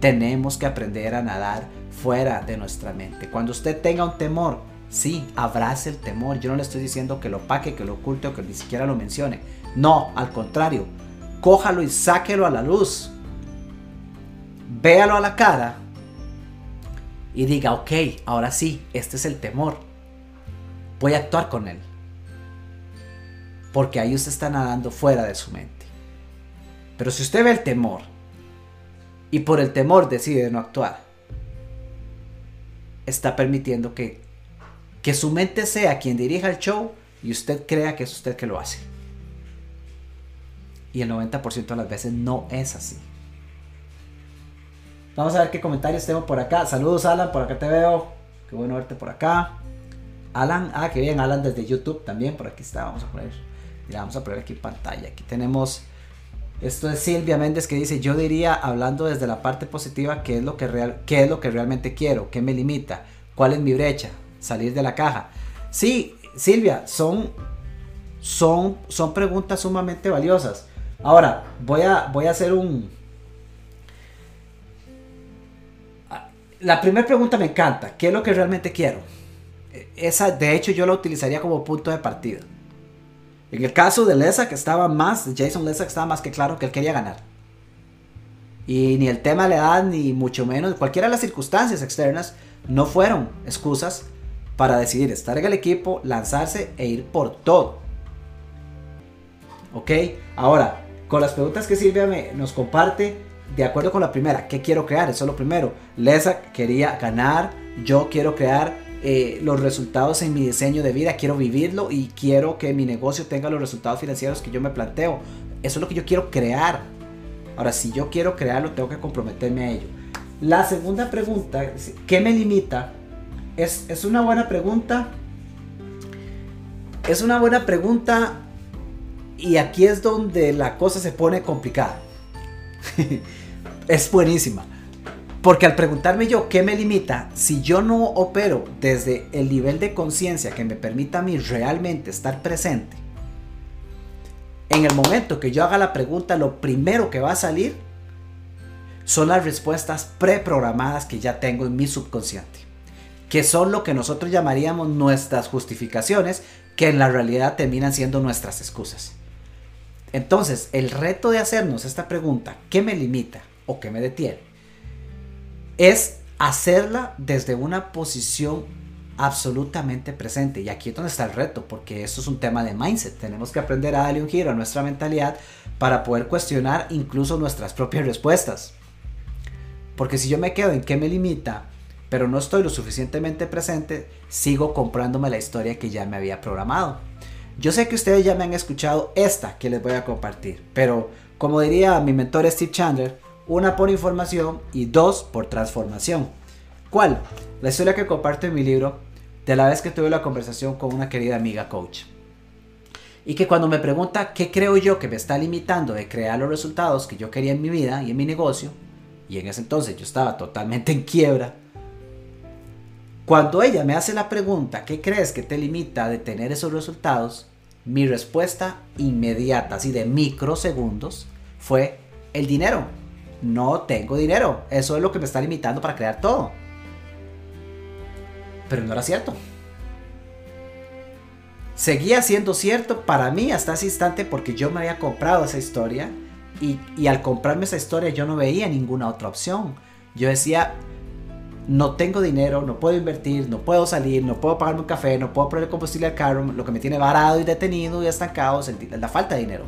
Tenemos que aprender a nadar fuera de nuestra mente. Cuando usted tenga un temor, sí, abrace el temor. Yo no le estoy diciendo que lo paque, que lo oculte o que ni siquiera lo mencione. No, al contrario, cójalo y sáquelo a la luz véalo a la cara y diga, ok, ahora sí, este es el temor. Voy a actuar con él. Porque ahí usted está nadando fuera de su mente. Pero si usted ve el temor y por el temor decide no actuar, está permitiendo que, que su mente sea quien dirija el show y usted crea que es usted que lo hace. Y el 90% de las veces no es así. Vamos a ver qué comentarios tengo por acá. Saludos, Alan, por acá te veo. Qué bueno verte por acá. Alan, ah, qué bien, Alan desde YouTube también, por aquí está. Vamos a poner, mira, vamos a poner aquí pantalla. Aquí tenemos, esto es Silvia Méndez que dice, yo diría, hablando desde la parte positiva, ¿qué es lo que, real, qué es lo que realmente quiero? ¿Qué me limita? ¿Cuál es mi brecha? Salir de la caja. Sí, Silvia, son son, son preguntas sumamente valiosas. Ahora, voy a, voy a hacer un... La primera pregunta me encanta. ¿Qué es lo que realmente quiero? Esa, de hecho, yo la utilizaría como punto de partida. En el caso de Lesa, que estaba más, Jason Lesa, estaba más que claro que él quería ganar. Y ni el tema de la edad, ni mucho menos, cualquiera de las circunstancias externas, no fueron excusas para decidir estar en el equipo, lanzarse e ir por todo. ¿Ok? Ahora, con las preguntas que Silvia nos comparte, de acuerdo con la primera, ¿qué quiero crear? Eso es lo primero. Lesa quería ganar, yo quiero crear eh, los resultados en mi diseño de vida, quiero vivirlo y quiero que mi negocio tenga los resultados financieros que yo me planteo. Eso es lo que yo quiero crear. Ahora, si yo quiero crearlo, tengo que comprometerme a ello. La segunda pregunta, ¿qué me limita? Es, es una buena pregunta. Es una buena pregunta y aquí es donde la cosa se pone complicada. *laughs* es buenísima. Porque al preguntarme yo qué me limita, si yo no opero desde el nivel de conciencia que me permita a mí realmente estar presente, en el momento que yo haga la pregunta, lo primero que va a salir son las respuestas preprogramadas que ya tengo en mi subconsciente, que son lo que nosotros llamaríamos nuestras justificaciones, que en la realidad terminan siendo nuestras excusas. Entonces, el reto de hacernos esta pregunta, ¿qué me limita o qué me detiene? Es hacerla desde una posición absolutamente presente. Y aquí es donde está el reto, porque esto es un tema de mindset. Tenemos que aprender a darle un giro a nuestra mentalidad para poder cuestionar incluso nuestras propias respuestas. Porque si yo me quedo en qué me limita, pero no estoy lo suficientemente presente, sigo comprándome la historia que ya me había programado. Yo sé que ustedes ya me han escuchado esta que les voy a compartir, pero como diría mi mentor Steve Chandler, una por información y dos por transformación. ¿Cuál? La historia que comparto en mi libro de la vez que tuve la conversación con una querida amiga coach. Y que cuando me pregunta qué creo yo que me está limitando de crear los resultados que yo quería en mi vida y en mi negocio, y en ese entonces yo estaba totalmente en quiebra, cuando ella me hace la pregunta, ¿qué crees que te limita de tener esos resultados? Mi respuesta inmediata, así de microsegundos, fue el dinero no tengo dinero. Eso es lo que me está limitando para crear todo. Pero no era cierto. Seguía siendo cierto para mí hasta ese instante porque yo me había comprado esa historia y, y al comprarme esa historia yo no veía ninguna otra opción. Yo decía, no tengo dinero, no puedo invertir, no puedo salir, no puedo pagarme un café, no puedo poner combustible al carro, lo que me tiene varado y detenido y estancado es la falta de dinero.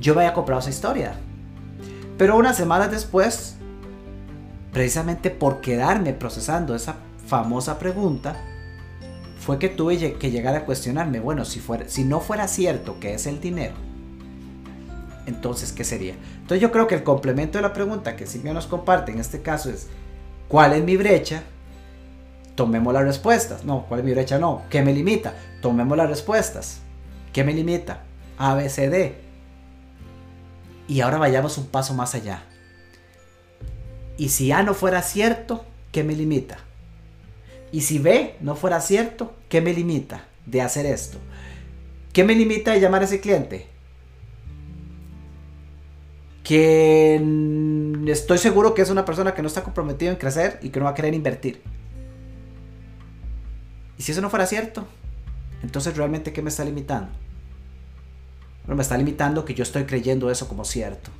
Yo me había comprado esa historia. Pero unas semanas después, precisamente por quedarme procesando esa famosa pregunta, fue que tuve que llegar a cuestionarme, bueno, si, si no fuera cierto que es el dinero, entonces, ¿qué sería? Entonces yo creo que el complemento de la pregunta que Silvia nos comparte en este caso es, ¿cuál es mi brecha? Tomemos las respuestas. No, ¿cuál es mi brecha? No, ¿qué me limita? Tomemos las respuestas. ¿Qué me limita? A, B, C, D. Y ahora vayamos un paso más allá. Y si A no fuera cierto, ¿qué me limita? Y si B no fuera cierto, ¿qué me limita de hacer esto? ¿Qué me limita de llamar a ese cliente? Que estoy seguro que es una persona que no está comprometida en crecer y que no va a querer invertir. Y si eso no fuera cierto, entonces realmente ¿qué me está limitando? Me está limitando que yo estoy creyendo eso como cierto.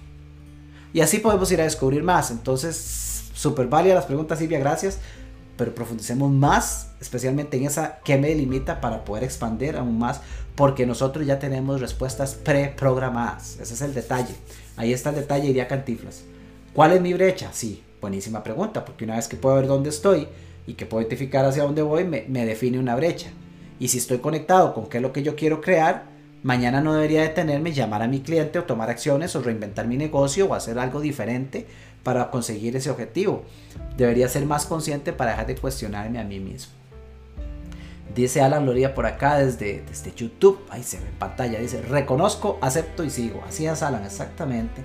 Y así podemos ir a descubrir más. Entonces, súper válida las preguntas, Silvia, gracias. Pero profundicemos más, especialmente en esa que me limita para poder expandir aún más, porque nosotros ya tenemos respuestas preprogramadas. Ese es el detalle. Ahí está el detalle, iría Cantiflas. ¿Cuál es mi brecha? Sí, buenísima pregunta, porque una vez que puedo ver dónde estoy y que puedo identificar hacia dónde voy, me, me define una brecha. Y si estoy conectado con qué es lo que yo quiero crear, Mañana no debería detenerme, llamar a mi cliente o tomar acciones o reinventar mi negocio o hacer algo diferente para conseguir ese objetivo. Debería ser más consciente para dejar de cuestionarme a mí mismo. Dice Alan Loría por acá desde, desde YouTube. Ahí se ve en pantalla. Dice, reconozco, acepto y sigo. Así es Alan, exactamente.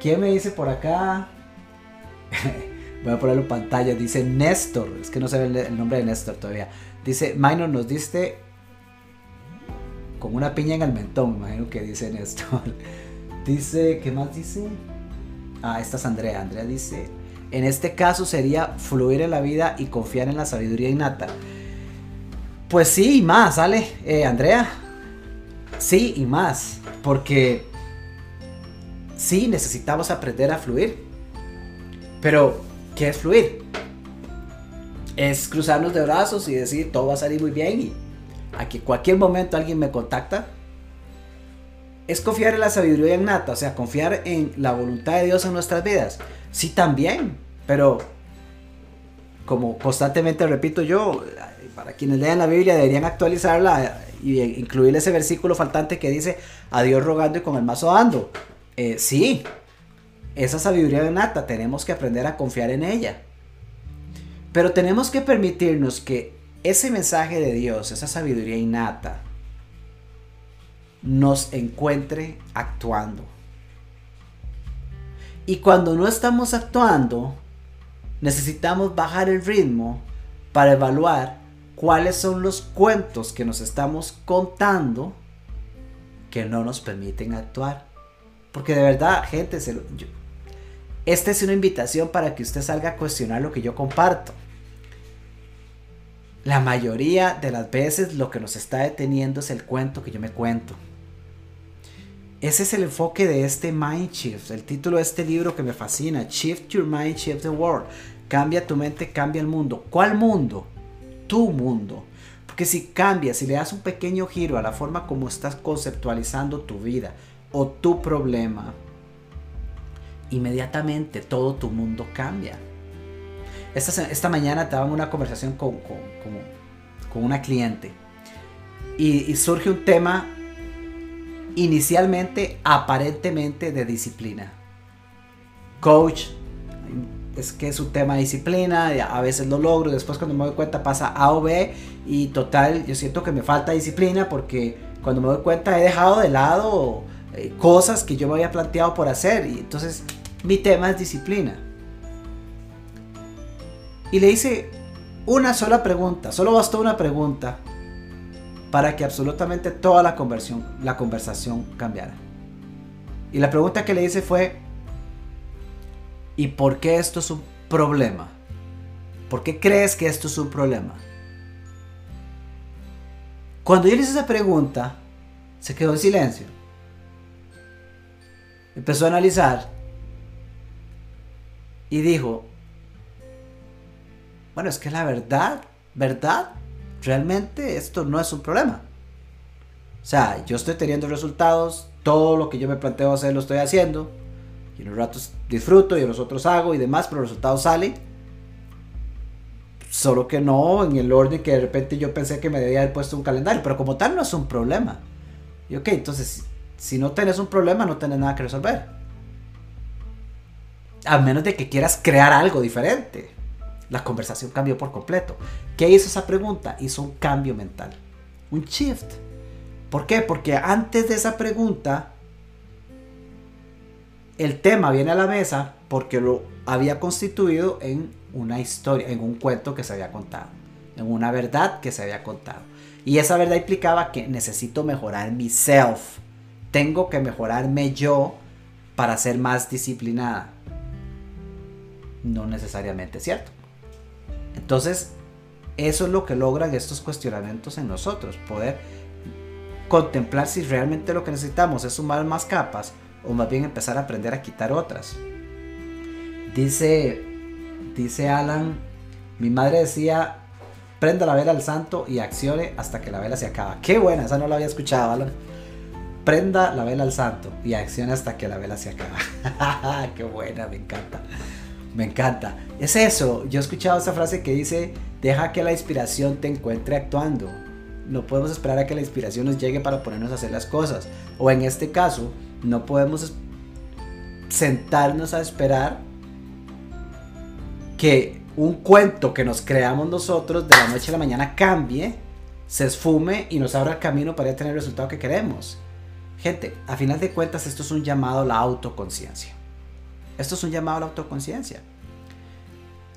¿Quién me dice por acá? *laughs* Voy a ponerlo en pantalla. Dice Néstor. Es que no se ve el, nombre de Néstor todavía. Dice, Minor, nos diste con una piña en el mentón, me imagino que dicen esto. *laughs* dice, ¿qué más dice? Ah, esta es Andrea. Andrea dice, en este caso sería fluir en la vida y confiar en la sabiduría innata. Pues sí, y más, ¿sale? Eh, Andrea. Sí, y más. Porque sí, necesitamos aprender a fluir. Pero, ¿qué es fluir? Es cruzarnos de brazos y decir, todo va a salir muy bien y a que cualquier momento alguien me contacta. Es confiar en la sabiduría innata, o sea, confiar en la voluntad de Dios en nuestras vidas. Sí, también, pero como constantemente repito yo, para quienes lean la Biblia deberían actualizarla y incluir ese versículo faltante que dice a Dios rogando y con el mazo dando. Eh, sí, esa sabiduría innata tenemos que aprender a confiar en ella. Pero tenemos que permitirnos que ese mensaje de Dios, esa sabiduría innata, nos encuentre actuando. Y cuando no estamos actuando, necesitamos bajar el ritmo para evaluar cuáles son los cuentos que nos estamos contando que no nos permiten actuar. Porque de verdad, gente, esta es una invitación para que usted salga a cuestionar lo que yo comparto. La mayoría de las veces lo que nos está deteniendo es el cuento que yo me cuento. Ese es el enfoque de este Mind Shift, el título de este libro que me fascina, Shift Your Mind, Shift the World. Cambia tu mente, cambia el mundo. ¿Cuál mundo? Tu mundo. Porque si cambias, si le das un pequeño giro a la forma como estás conceptualizando tu vida o tu problema, inmediatamente todo tu mundo cambia. Esta, mañana estaba en una conversación con, una cliente y, surge un tema inicialmente aparentemente de disciplina. Coach, es que es un tema de disciplina, a veces lo logro, después cuando me doy cuenta pasa A o B y total, yo siento que me falta disciplina porque cuando me doy cuenta he dejado de lado eh, cosas que yo me había planteado por hacer y entonces mi tema es disciplina. Y le hice una sola pregunta, solo bastó una pregunta para que absolutamente toda la, conversión, la conversación cambiara. Y la pregunta que le hice fue, ¿y por qué esto es un problema? ¿Por qué crees que esto es un problema? Cuando yo le hice esa pregunta, se quedó en silencio. Empezó a analizar y dijo, bueno, es que la verdad, verdad, realmente esto no es un problema. O sea, yo estoy teniendo resultados, todo lo que yo me planteo hacer lo estoy haciendo, y en los ratos disfruto y en los otros hago y demás, pero los resultados salen. Solo que no en el orden que de repente yo pensé que me debía haber puesto un calendario, pero como tal no es un problema. Y ok, entonces si no tenés un problema no tenés nada que resolver. A menos de que quieras crear algo diferente. La conversación cambió por completo. ¿Qué hizo esa pregunta? Hizo un cambio mental. Un shift. ¿Por qué? Porque antes de esa pregunta, el tema viene a la mesa porque lo había constituido en una historia, en un cuento que se había contado, en una verdad que se había contado. Y esa verdad implicaba que necesito mejorar mi self. Tengo que mejorarme yo para ser más disciplinada. No necesariamente cierto. Entonces, eso es lo que logran estos cuestionamientos en nosotros, poder contemplar si realmente lo que necesitamos es sumar más capas o más bien empezar a aprender a quitar otras. Dice, dice Alan, mi madre decía, prenda la vela al santo y accione hasta que la vela se acaba. Qué buena, esa no la había escuchado, Alan. Prenda la vela al santo y accione hasta que la vela se acaba. *laughs* Qué buena, me encanta. Me encanta. Es eso. Yo he escuchado esa frase que dice, deja que la inspiración te encuentre actuando. No podemos esperar a que la inspiración nos llegue para ponernos a hacer las cosas. O en este caso, no podemos sentarnos a esperar que un cuento que nos creamos nosotros de la noche a la mañana cambie, se esfume y nos abra el camino para tener el resultado que queremos. Gente, a final de cuentas esto es un llamado a la autoconciencia. Esto es un llamado a la autoconciencia.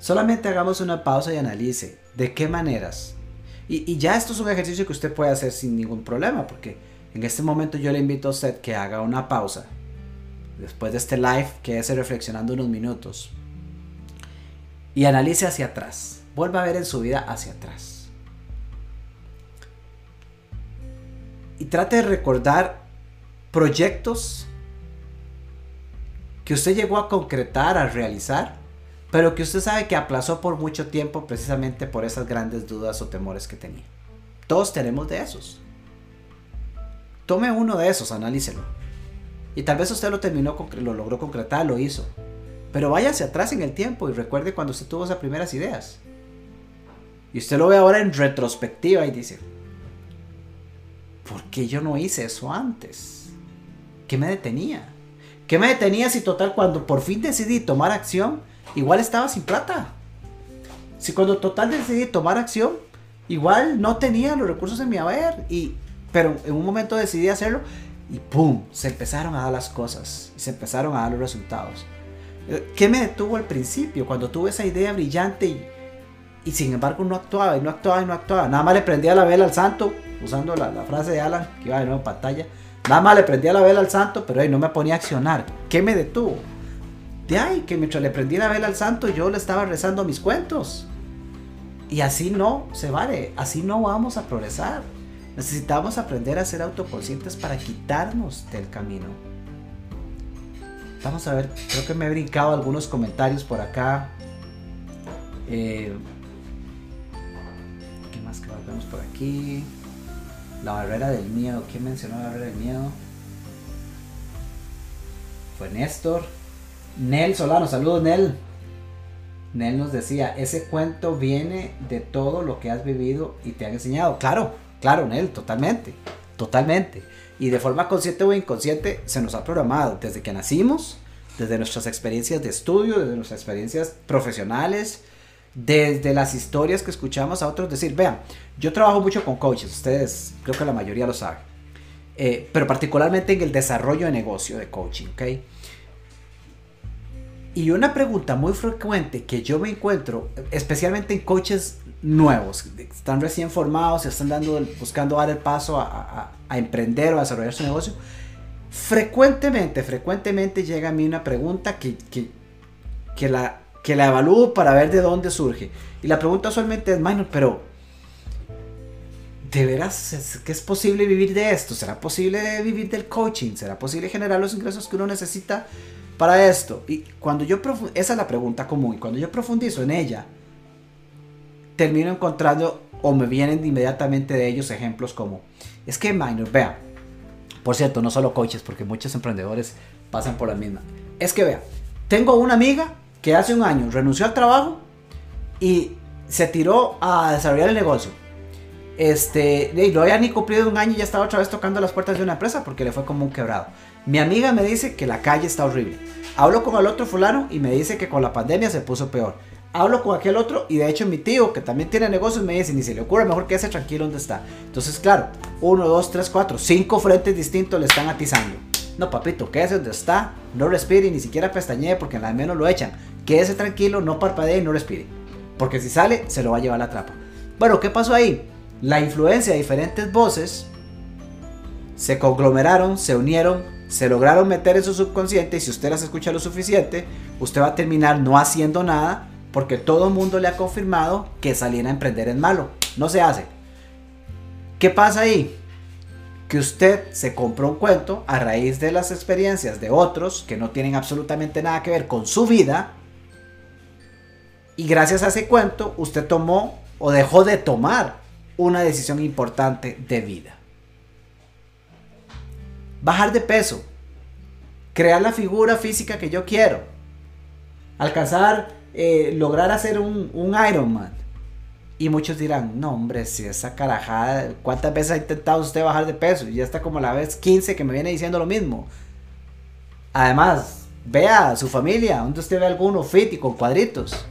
Solamente hagamos una pausa y analice de qué maneras. Y, ya esto es un ejercicio que usted puede hacer sin ningún problema, porque En este momento yo le invito a usted que haga una pausa. Después de este live, quédese reflexionando unos minutos. Y analice hacia atrás. Vuelva a ver en su vida hacia atrás. Y trate de recordar proyectos que usted llegó a concretar, a realizar, pero que usted sabe que aplazó por mucho tiempo precisamente por esas grandes dudas o temores que tenía. Todos tenemos de esos. Tome uno de esos, analícelo. Y tal vez usted lo terminó, lo logró concretar, lo hizo. Pero hacia atrás en el tiempo y recuerde cuando usted tuvo esas primeras ideas. Y usted lo ve ahora en retrospectiva y dice, ¿por qué yo no hice eso antes? ¿Qué me detenía? ¿Qué me detenía si total cuando por fin decidí tomar acción, igual estaba sin plata? Si cuando total decidí tomar acción, igual no tenía los recursos en mi haber, y, pero en un momento decidí hacerlo y ¡pum! Se empezaron a dar las cosas, y se empezaron a dar los resultados. Eh, ¿Qué me detuvo al principio cuando tuve esa idea brillante y, y sin embargo no actuaba y no actuaba y no actuaba? Nada más le prendía la vela al santo, usando la, la frase de Alan que iba de nuevo en pantalla Nada más le prendía la vela al santo, pero ahí no me ponía a accionar. ¿Qué me detuvo? De ahí que mientras le prendí la vela al santo, yo le estaba rezando mis cuentos. Y así no se vale, así no vamos a progresar. Necesitamos aprender a ser autoconscientes para quitarnos del camino. Vamos a ver, creo que me he brincado algunos comentarios por acá. Eh, ¿Qué más que vemos por aquí? La barrera del miedo. ¿Quién mencionó la barrera del miedo? Fue Néstor. Nel Solano, saludos Nel. Nel nos decía, ese cuento viene de todo lo que has vivido y te han enseñado. Claro, claro, Nel, totalmente, totalmente. Y de forma consciente o inconsciente se nos ha programado desde que nacimos, desde nuestras experiencias de estudio, desde nuestras experiencias profesionales, desde las historias que escuchamos a otros decir, vean, yo trabajo mucho con coaches, ustedes creo que la mayoría lo saben, eh, pero particularmente en el desarrollo de negocio de coaching, ¿ok? Y una pregunta muy frecuente que yo me encuentro, especialmente en coaches nuevos, están recién formados, están dando, buscando dar el paso a, emprender o a desarrollar su negocio, frecuentemente, frecuentemente llega a mí una pregunta que, que, que la que la evalúo para ver de dónde surge. Y la pregunta usualmente es, minor, pero ¿de veras es, que es posible vivir de esto? ¿Será posible vivir del coaching? ¿Será posible generar los ingresos que uno necesita para esto? Y cuando yo esa es la pregunta común. Y cuando yo profundizo en ella, termino encontrando o me vienen inmediatamente de ellos ejemplos como, es que minor, vea, por cierto, no solo coaches, porque muchos emprendedores pasan por la misma. Es que vea, tengo una amiga que hace un año renunció al trabajo y se tiró a desarrollar el negocio. Este, y no había ni cumplido un año y ya estaba otra vez tocando las puertas de una empresa porque le fue como un quebrado. Mi amiga me dice que la calle está horrible. Hablo con el otro fulano y me dice que con la pandemia se puso peor. Hablo con aquel otro y de hecho mi tío que también tiene negocios me dice ni se le ocurre mejor que ese tranquilo donde está. Entonces claro, uno, dos, tres, cuatro, cinco frentes distintos le están atizando. No papito, quédese donde está, no respire ni siquiera pestañee porque en la menos lo echan quédese tranquilo, no parpadee y no respire. Porque si sale, se lo va a llevar la trapa. Bueno, ¿qué pasó ahí? La influencia de diferentes voces se conglomeraron, se unieron, se lograron meter en su subconsciente y si usted las escucha lo suficiente, usted va a terminar no haciendo nada porque todo el mundo le ha confirmado que salir a emprender es malo. No se hace. ¿Qué pasa ahí? Que usted se compró un cuento a raíz de las experiencias de otros que no tienen absolutamente nada que ver con su vida y gracias a ese cuento, usted tomó o dejó de tomar una decisión importante de vida. Bajar de peso. Crear la figura física que yo quiero. Alcanzar, eh, lograr hacer un, un Ironman. Y muchos dirán, no hombre, si esa carajada, ¿cuántas veces ha intentado usted bajar de peso? Y ya está como la vez 15 que me viene diciendo lo mismo. Además, vea a su familia, donde usted ve alguno fit y con cuadritos.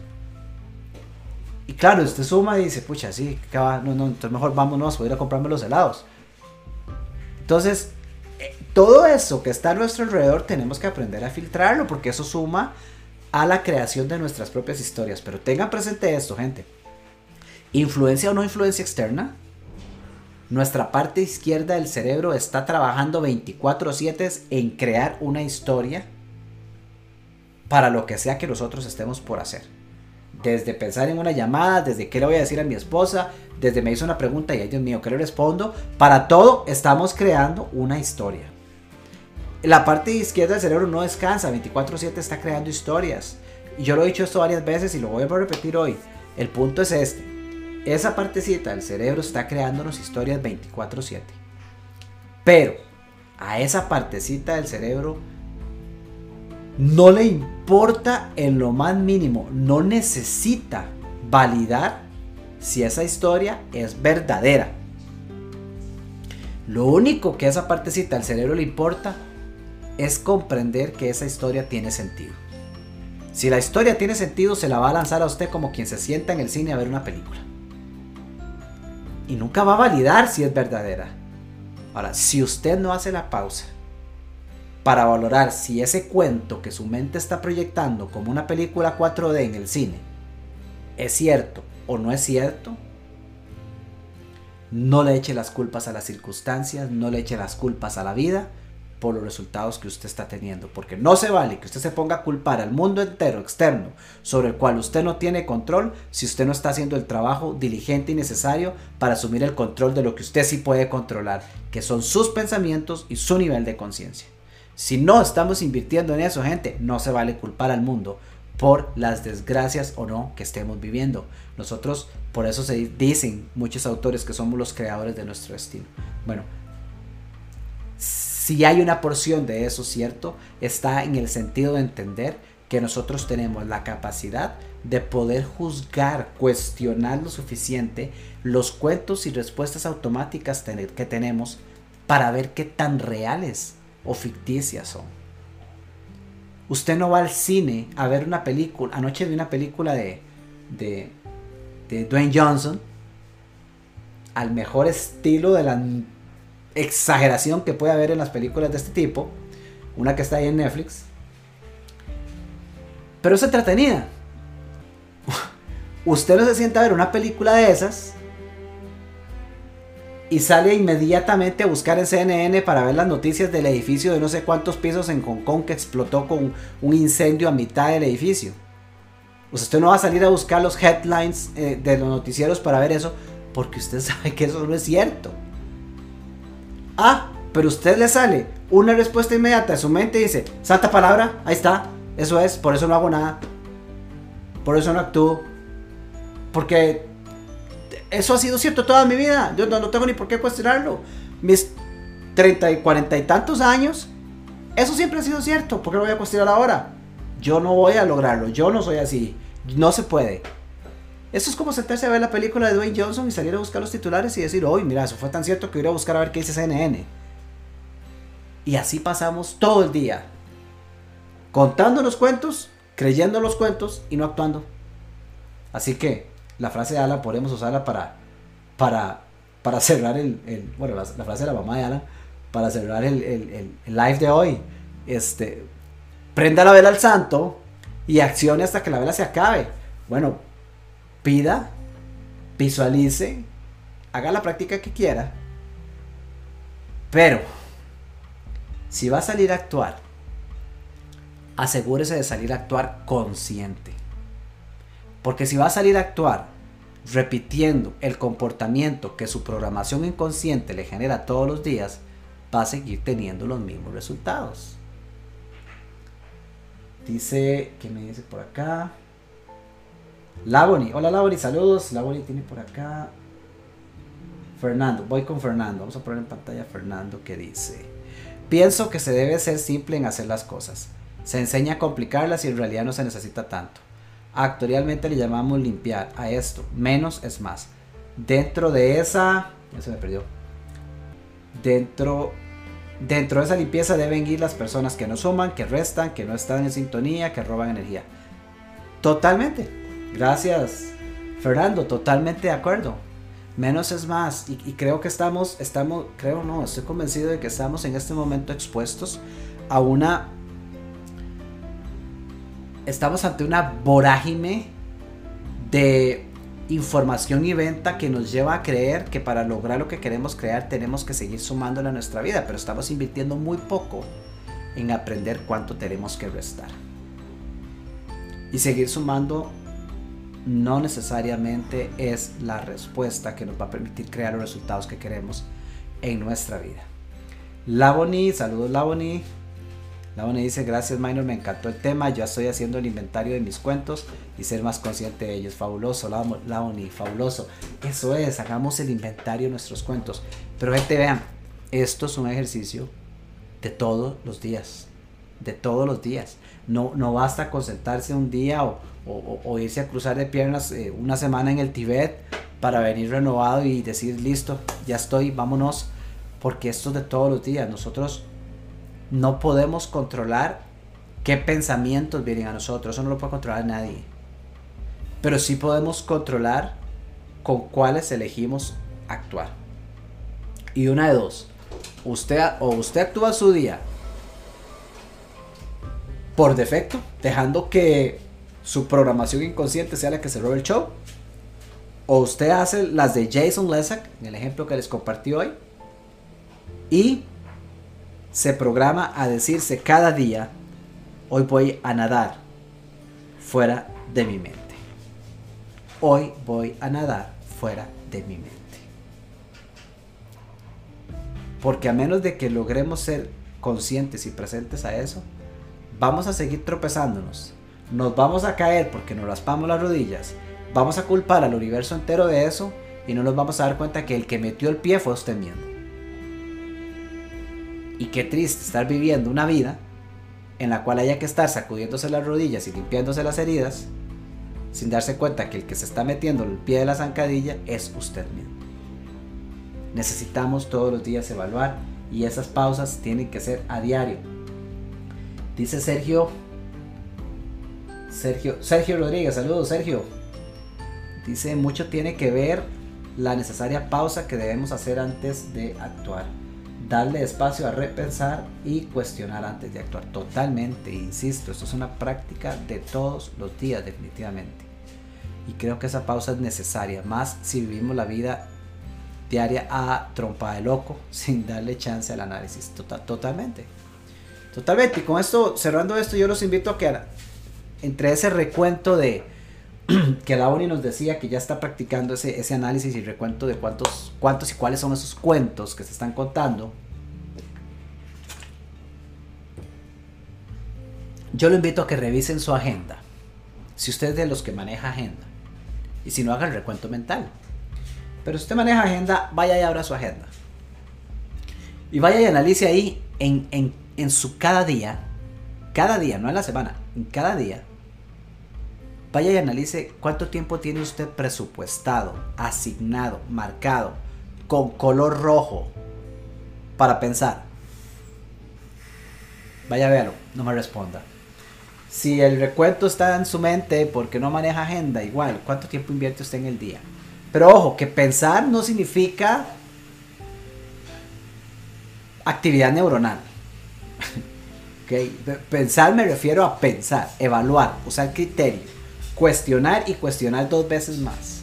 Y claro, usted suma y dice, pucha, sí, no, no, entonces mejor vámonos, voy a ir a comprarme los helados. Entonces, eh, todo eso que está a nuestro alrededor tenemos que aprender a filtrarlo porque eso suma a la creación de nuestras propias historias. Pero tengan presente esto, gente. Influencia o no influencia externa, Nuestra parte izquierda del cerebro está trabajando 24/7 en crear una historia para lo que sea que nosotros estemos por hacer. Desde pensar en una llamada, desde qué le voy a decir a mi esposa, desde me hizo una pregunta y ay Dios mío, ¿qué le respondo? Para todo estamos creando una historia. La parte izquierda del cerebro no descansa, 24/7 está creando historias. Yo lo he dicho esto varias veces y lo voy a repetir hoy. El punto es este. Esa partecita del cerebro está creándonos historias 24/7. Pero a esa partecita del cerebro no le importa en lo más mínimo, no necesita validar si esa historia es verdadera. Lo único que a esa partecita del cerebro le importa es comprender que esa historia tiene sentido. Si la historia tiene sentido, se la va a lanzar a usted como quien se sienta en el cine a ver una película. Y nunca va a validar si es verdadera. Ahora, si usted no hace la pausa para valorar si ese cuento que su mente está proyectando como una película 4D en el cine es cierto o no es cierto, no le eche las culpas a las circunstancias, no le eche las culpas a la vida por los resultados que usted está teniendo. Porque no se vale que usted se ponga a culpar al mundo entero externo sobre el cual usted no tiene control si usted no está haciendo el trabajo diligente y necesario para asumir el control de lo que usted sí puede controlar, que son sus pensamientos y su nivel de conciencia. Si no estamos invirtiendo en eso, gente, no se vale culpar al mundo por las desgracias o no que estemos viviendo. Nosotros, por eso se dicen muchos autores que somos los creadores de nuestro destino. Bueno, si hay una porción de eso cierto, está en el sentido de entender que nosotros tenemos la capacidad de poder juzgar, cuestionar lo suficiente los cuentos y respuestas automáticas que tenemos para ver qué tan reales o ficticias son. Usted no va al cine a ver una película. Anoche vi una película de, de, de Dwayne Johnson. Al mejor estilo de la exageración que puede haber en las películas de este tipo. Una que está ahí en Netflix. Pero es entretenida. *laughs* Usted no se sienta a ver una película de esas y sale inmediatamente a buscar en CNN para ver las noticias del edificio de no sé cuántos pisos en Hong Kong que explotó con un incendio a mitad del edificio. Usted no va a salir a buscar los headlines eh, de los noticieros para ver eso, porque usted *laughs* sabe que eso no es cierto. Ah, pero usted le sale una respuesta inmediata de su mente y dice, santa palabra, ahí está, eso es, por eso no hago nada, por eso no actúo, porque eso ha sido cierto toda mi vida. Yo no, tengo ni por qué cuestionarlo. Mis 30 y 40 y tantos años, eso siempre ha sido cierto. ¿Por qué lo voy a cuestionar ahora? Yo no voy a lograrlo. Yo no soy así. No se puede. Eso es como sentarse a ver la película de Dwayne Johnson y salir a buscar los titulares y decir, hoy mira, eso fue tan cierto que voy a buscar a ver qué dice CNN. Y así pasamos todo el día. Contando los cuentos, creyendo los cuentos y no actuando. Así que la frase de Alan podemos usarla para, para, para cerrar el, bueno, la, frase de la mamá de Alan, para cerrar el, el, live de hoy. Este, prenda la vela al santo y accione hasta que la vela se acabe. Bueno, pida, visualice, haga la práctica que quiera. Pero, si va a salir a actuar, asegúrese de salir a actuar consciente. Porque si va a salir a actuar repitiendo el comportamiento que su programación inconsciente le genera todos los días, va a seguir teniendo los mismos resultados. Dice, ¿qué me dice por acá? Laboni, hola Laboni, saludos. Laboni tiene por acá. Fernando, voy con Fernando. Vamos a poner en pantalla a Fernando que dice: Pienso que se debe ser simple en hacer las cosas. Se enseña a complicarlas y en realidad no se necesita tanto. Actualmente le llamamos limpiar a esto. Menos es más. Dentro de esa... Se me perdió. Dentro, dentro de esa limpieza deben ir las personas que no suman, que restan, que no están en sintonía, que roban energía. Totalmente. Gracias, Fernando. Totalmente de acuerdo. Menos es más. Y creo que estamos, estamos, creo no, estoy convencido de que estamos en este momento expuestos a una estamos ante una vorágine de información y venta que nos lleva a creer que para lograr lo que queremos crear tenemos que seguir sumándole a nuestra vida, pero estamos invirtiendo muy poco en aprender cuánto tenemos que restar. Y seguir sumando no necesariamente es la respuesta que nos va a permitir crear los resultados que queremos en nuestra vida. Laboni, saludos Laboni. Laboni dice, gracias Minor, me encantó el tema, yo estoy haciendo el inventario de mis cuentos y ser más consciente de ellos. Fabuloso, Laboni, fabuloso. Eso es, hagamos el inventario de nuestros cuentos. Pero gente, vean, esto es un ejercicio de todos los días. De todos los días. No, no basta concentrarse un día o, irse a cruzar de piernas eh, una semana en el Tibet para venir renovado y decir, listo, ya estoy, vámonos. Porque esto es de todos los días. Nosotros no podemos controlar qué pensamientos vienen a nosotros. Eso no lo puede controlar nadie. Pero sí podemos controlar con cuáles elegimos actuar. Y una de dos. Usted, o usted actúa su día por defecto, dejando que su programación inconsciente sea la que se robe el show. O usted hace las de Jason Lesak, en el ejemplo que les compartí hoy. Y se programa a decirse cada día, hoy voy a nadar fuera de mi mente. Hoy voy a nadar fuera de mi mente. Porque a menos de que logremos ser conscientes y presentes a eso, vamos a seguir tropezándonos. Nos vamos a caer porque nos raspamos las rodillas. Vamos a culpar al universo entero de eso y no nos vamos a dar cuenta que el que metió el pie fue usted mismo. Y qué triste estar viviendo una vida en la cual haya que estar sacudiéndose las rodillas y limpiándose las heridas sin darse cuenta que el que se está metiendo el pie de la zancadilla es usted mismo. Necesitamos todos los días evaluar y esas pausas tienen que ser a diario. Dice Sergio Sergio Sergio Rodríguez, saludos Sergio. Dice, mucho tiene que ver la necesaria pausa que debemos hacer antes de actuar darle espacio a repensar y cuestionar antes de actuar. Totalmente, insisto, esto es una práctica de todos los días definitivamente. Y creo que esa pausa es necesaria, más si vivimos la vida diaria a trompa de loco, *laughs* sin darle chance al análisis. Total, totalmente. Totalmente. Y con esto, cerrando esto, yo los invito a que entre ese recuento de *clears throat* que la ONI nos decía que ya está practicando ese, ese análisis y recuento de cuántos, cuántos y cuáles son esos cuentos que se están contando. Yo lo invito a que revisen su agenda. Si usted es de los que maneja agenda. Y si no, haga el recuento mental. Pero si usted maneja agenda, vaya y abra su agenda. Y vaya y analice ahí en, en, en su cada día. Cada día, no en la semana. En cada día Vaya y analice cuánto tiempo tiene usted presupuestado, asignado, marcado, con color rojo para pensar. Vaya, véalo, no me responda. Si el recuento está en su mente porque no maneja agenda, igual, ¿cuánto tiempo invierte usted en el día? Pero ojo, que pensar no significa actividad neuronal. *laughs* Pensar me refiero a pensar, evaluar, usar criterio cuestionar y cuestionar dos veces más.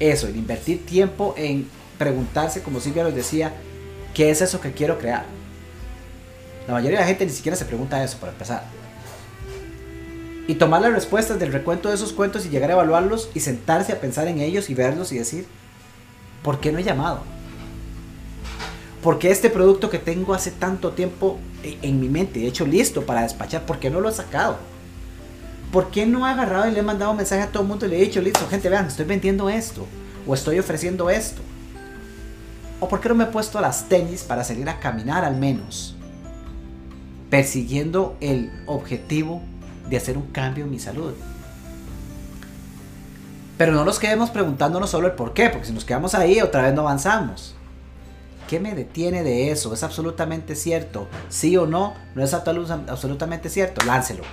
Eso, el invertir tiempo en preguntarse, como Silvia nos decía, ¿qué es eso que quiero crear? La mayoría de la gente ni siquiera se pregunta eso para empezar. Y tomar las respuestas del recuento de esos cuentos y llegar a evaluarlos y sentarse a pensar en ellos y verlos y decir, ¿por qué no he llamado? ¿Por qué este producto que tengo hace tanto tiempo en mi mente, de hecho listo para despachar, ¿por qué no lo he sacado? ¿Por qué no he agarrado y le he mandado un mensaje a todo el mundo y le he dicho, listo, gente, vean, estoy vendiendo esto? O estoy ofreciendo esto. ¿O por qué no me he puesto las tenis para salir a caminar al menos? Persiguiendo el objetivo de hacer un cambio en mi salud. Pero no nos quedemos preguntándonos solo el por qué, porque si nos quedamos ahí otra vez no avanzamos. ¿Qué me detiene de eso? ¿Es absolutamente cierto? ¿Sí o no? ¿No es absolutamente cierto? Láncelo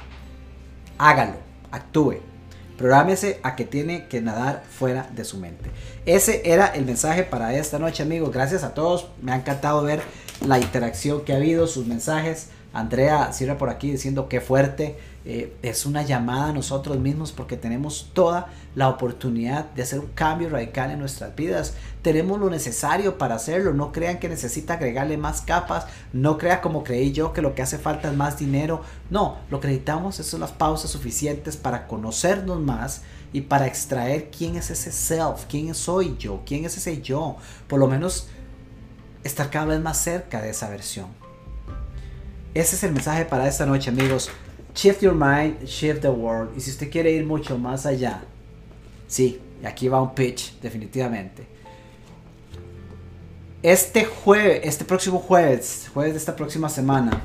hágalo, actúe. Prográmese a que tiene que nadar fuera de su mente. Ese era el mensaje para esta noche, amigos. Gracias a todos. Me ha encantado ver la interacción que ha habido, sus mensajes. Andrea cierra por aquí diciendo que fuerte. Eh, es una llamada a nosotros mismos porque tenemos toda la oportunidad de hacer un cambio radical en nuestras vidas. Tenemos lo necesario para hacerlo. No crean que necesita agregarle más capas. No crea como creí yo que lo que hace falta es más dinero. No, lo que necesitamos son las pausas suficientes para conocernos más y para extraer quién es ese self, quién soy yo, quién es ese yo. Por lo menos estar cada vez más cerca de esa versión. Ese es el mensaje para esta noche, amigos. Shift your mind, shift the world. Y si usted quiere ir mucho más allá, sí, aquí va un pitch, definitivamente. Este jueves, este próximo jueves, jueves de esta próxima semana,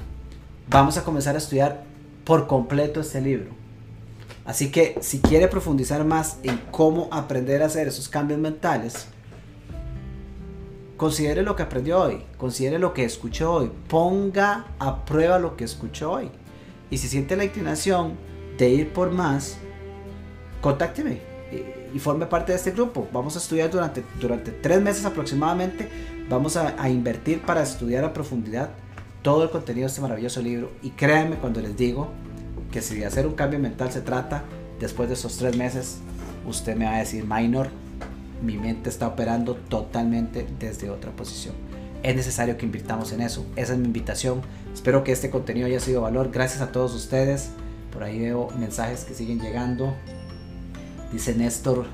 vamos a comenzar a estudiar por completo este libro. Así que si quiere profundizar más en cómo aprender a hacer esos cambios mentales, considere lo que aprendió hoy, considere lo que escuchó hoy, ponga a prueba lo que escuchó hoy. Y si siente la inclinación de ir por más, contácteme y, forme parte de este grupo. Vamos a estudiar durante, durante tres meses aproximadamente, vamos a, a invertir para estudiar a profundidad todo el contenido de este maravilloso libro. Y créanme cuando les digo que si de hacer un cambio mental se trata, después de esos tres meses, usted me va a decir, minor, mi mente está operando totalmente desde otra posición. Es necesario que invirtamos en eso. Esa es mi invitación. Espero que este contenido haya sido valor. Gracias a todos ustedes. Por ahí veo mensajes que siguen llegando. Dice Néstor,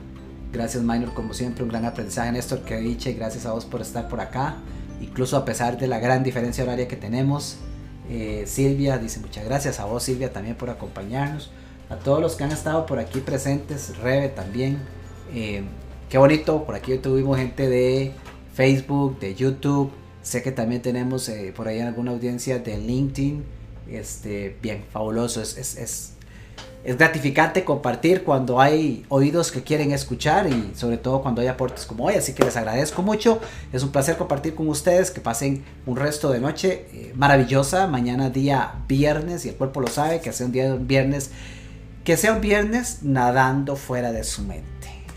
gracias Minor, como siempre, un gran aprendizaje. Néstor, que diche, gracias a vos por estar por acá. Incluso a pesar de la gran diferencia horaria que tenemos. Eh, Silvia dice muchas gracias a vos Silvia también por acompañarnos. A todos los que han estado por aquí presentes, Rebe también. Eh, qué bonito, por aquí tuvimos gente de Facebook, de YouTube. Sé que también tenemos eh, por ahí alguna audiencia de LinkedIn. Este, bien, fabuloso. es, es es gratificante compartir cuando hay oídos que quieren escuchar y sobre todo cuando hay aportes como hoy. Así que les agradezco mucho. Es un placer compartir con ustedes. Que pasen un resto de noche eh, maravillosa. Mañana día viernes y el cuerpo lo sabe. Que sea un día viernes. Que sea un viernes nadando fuera de su mente.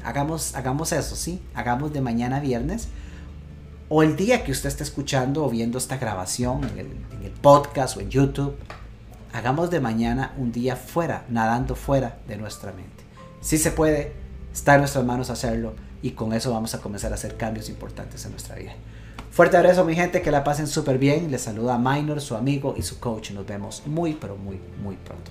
Hagamos, hagamos eso, ¿sí? Hagamos de mañana viernes. O el día que usted esté escuchando o viendo esta grabación en el, podcast o en YouTube hagamos de mañana un día fuera, nadando fuera de nuestra mente. Si se puede, está en nuestras manos hacerlo y con eso vamos a comenzar a hacer cambios importantes en nuestra vida. Fuerte abrazo mi gente, que la pasen súper bien. Les saluda Minor, su amigo y su coach. Nos vemos muy, pero muy, muy pronto.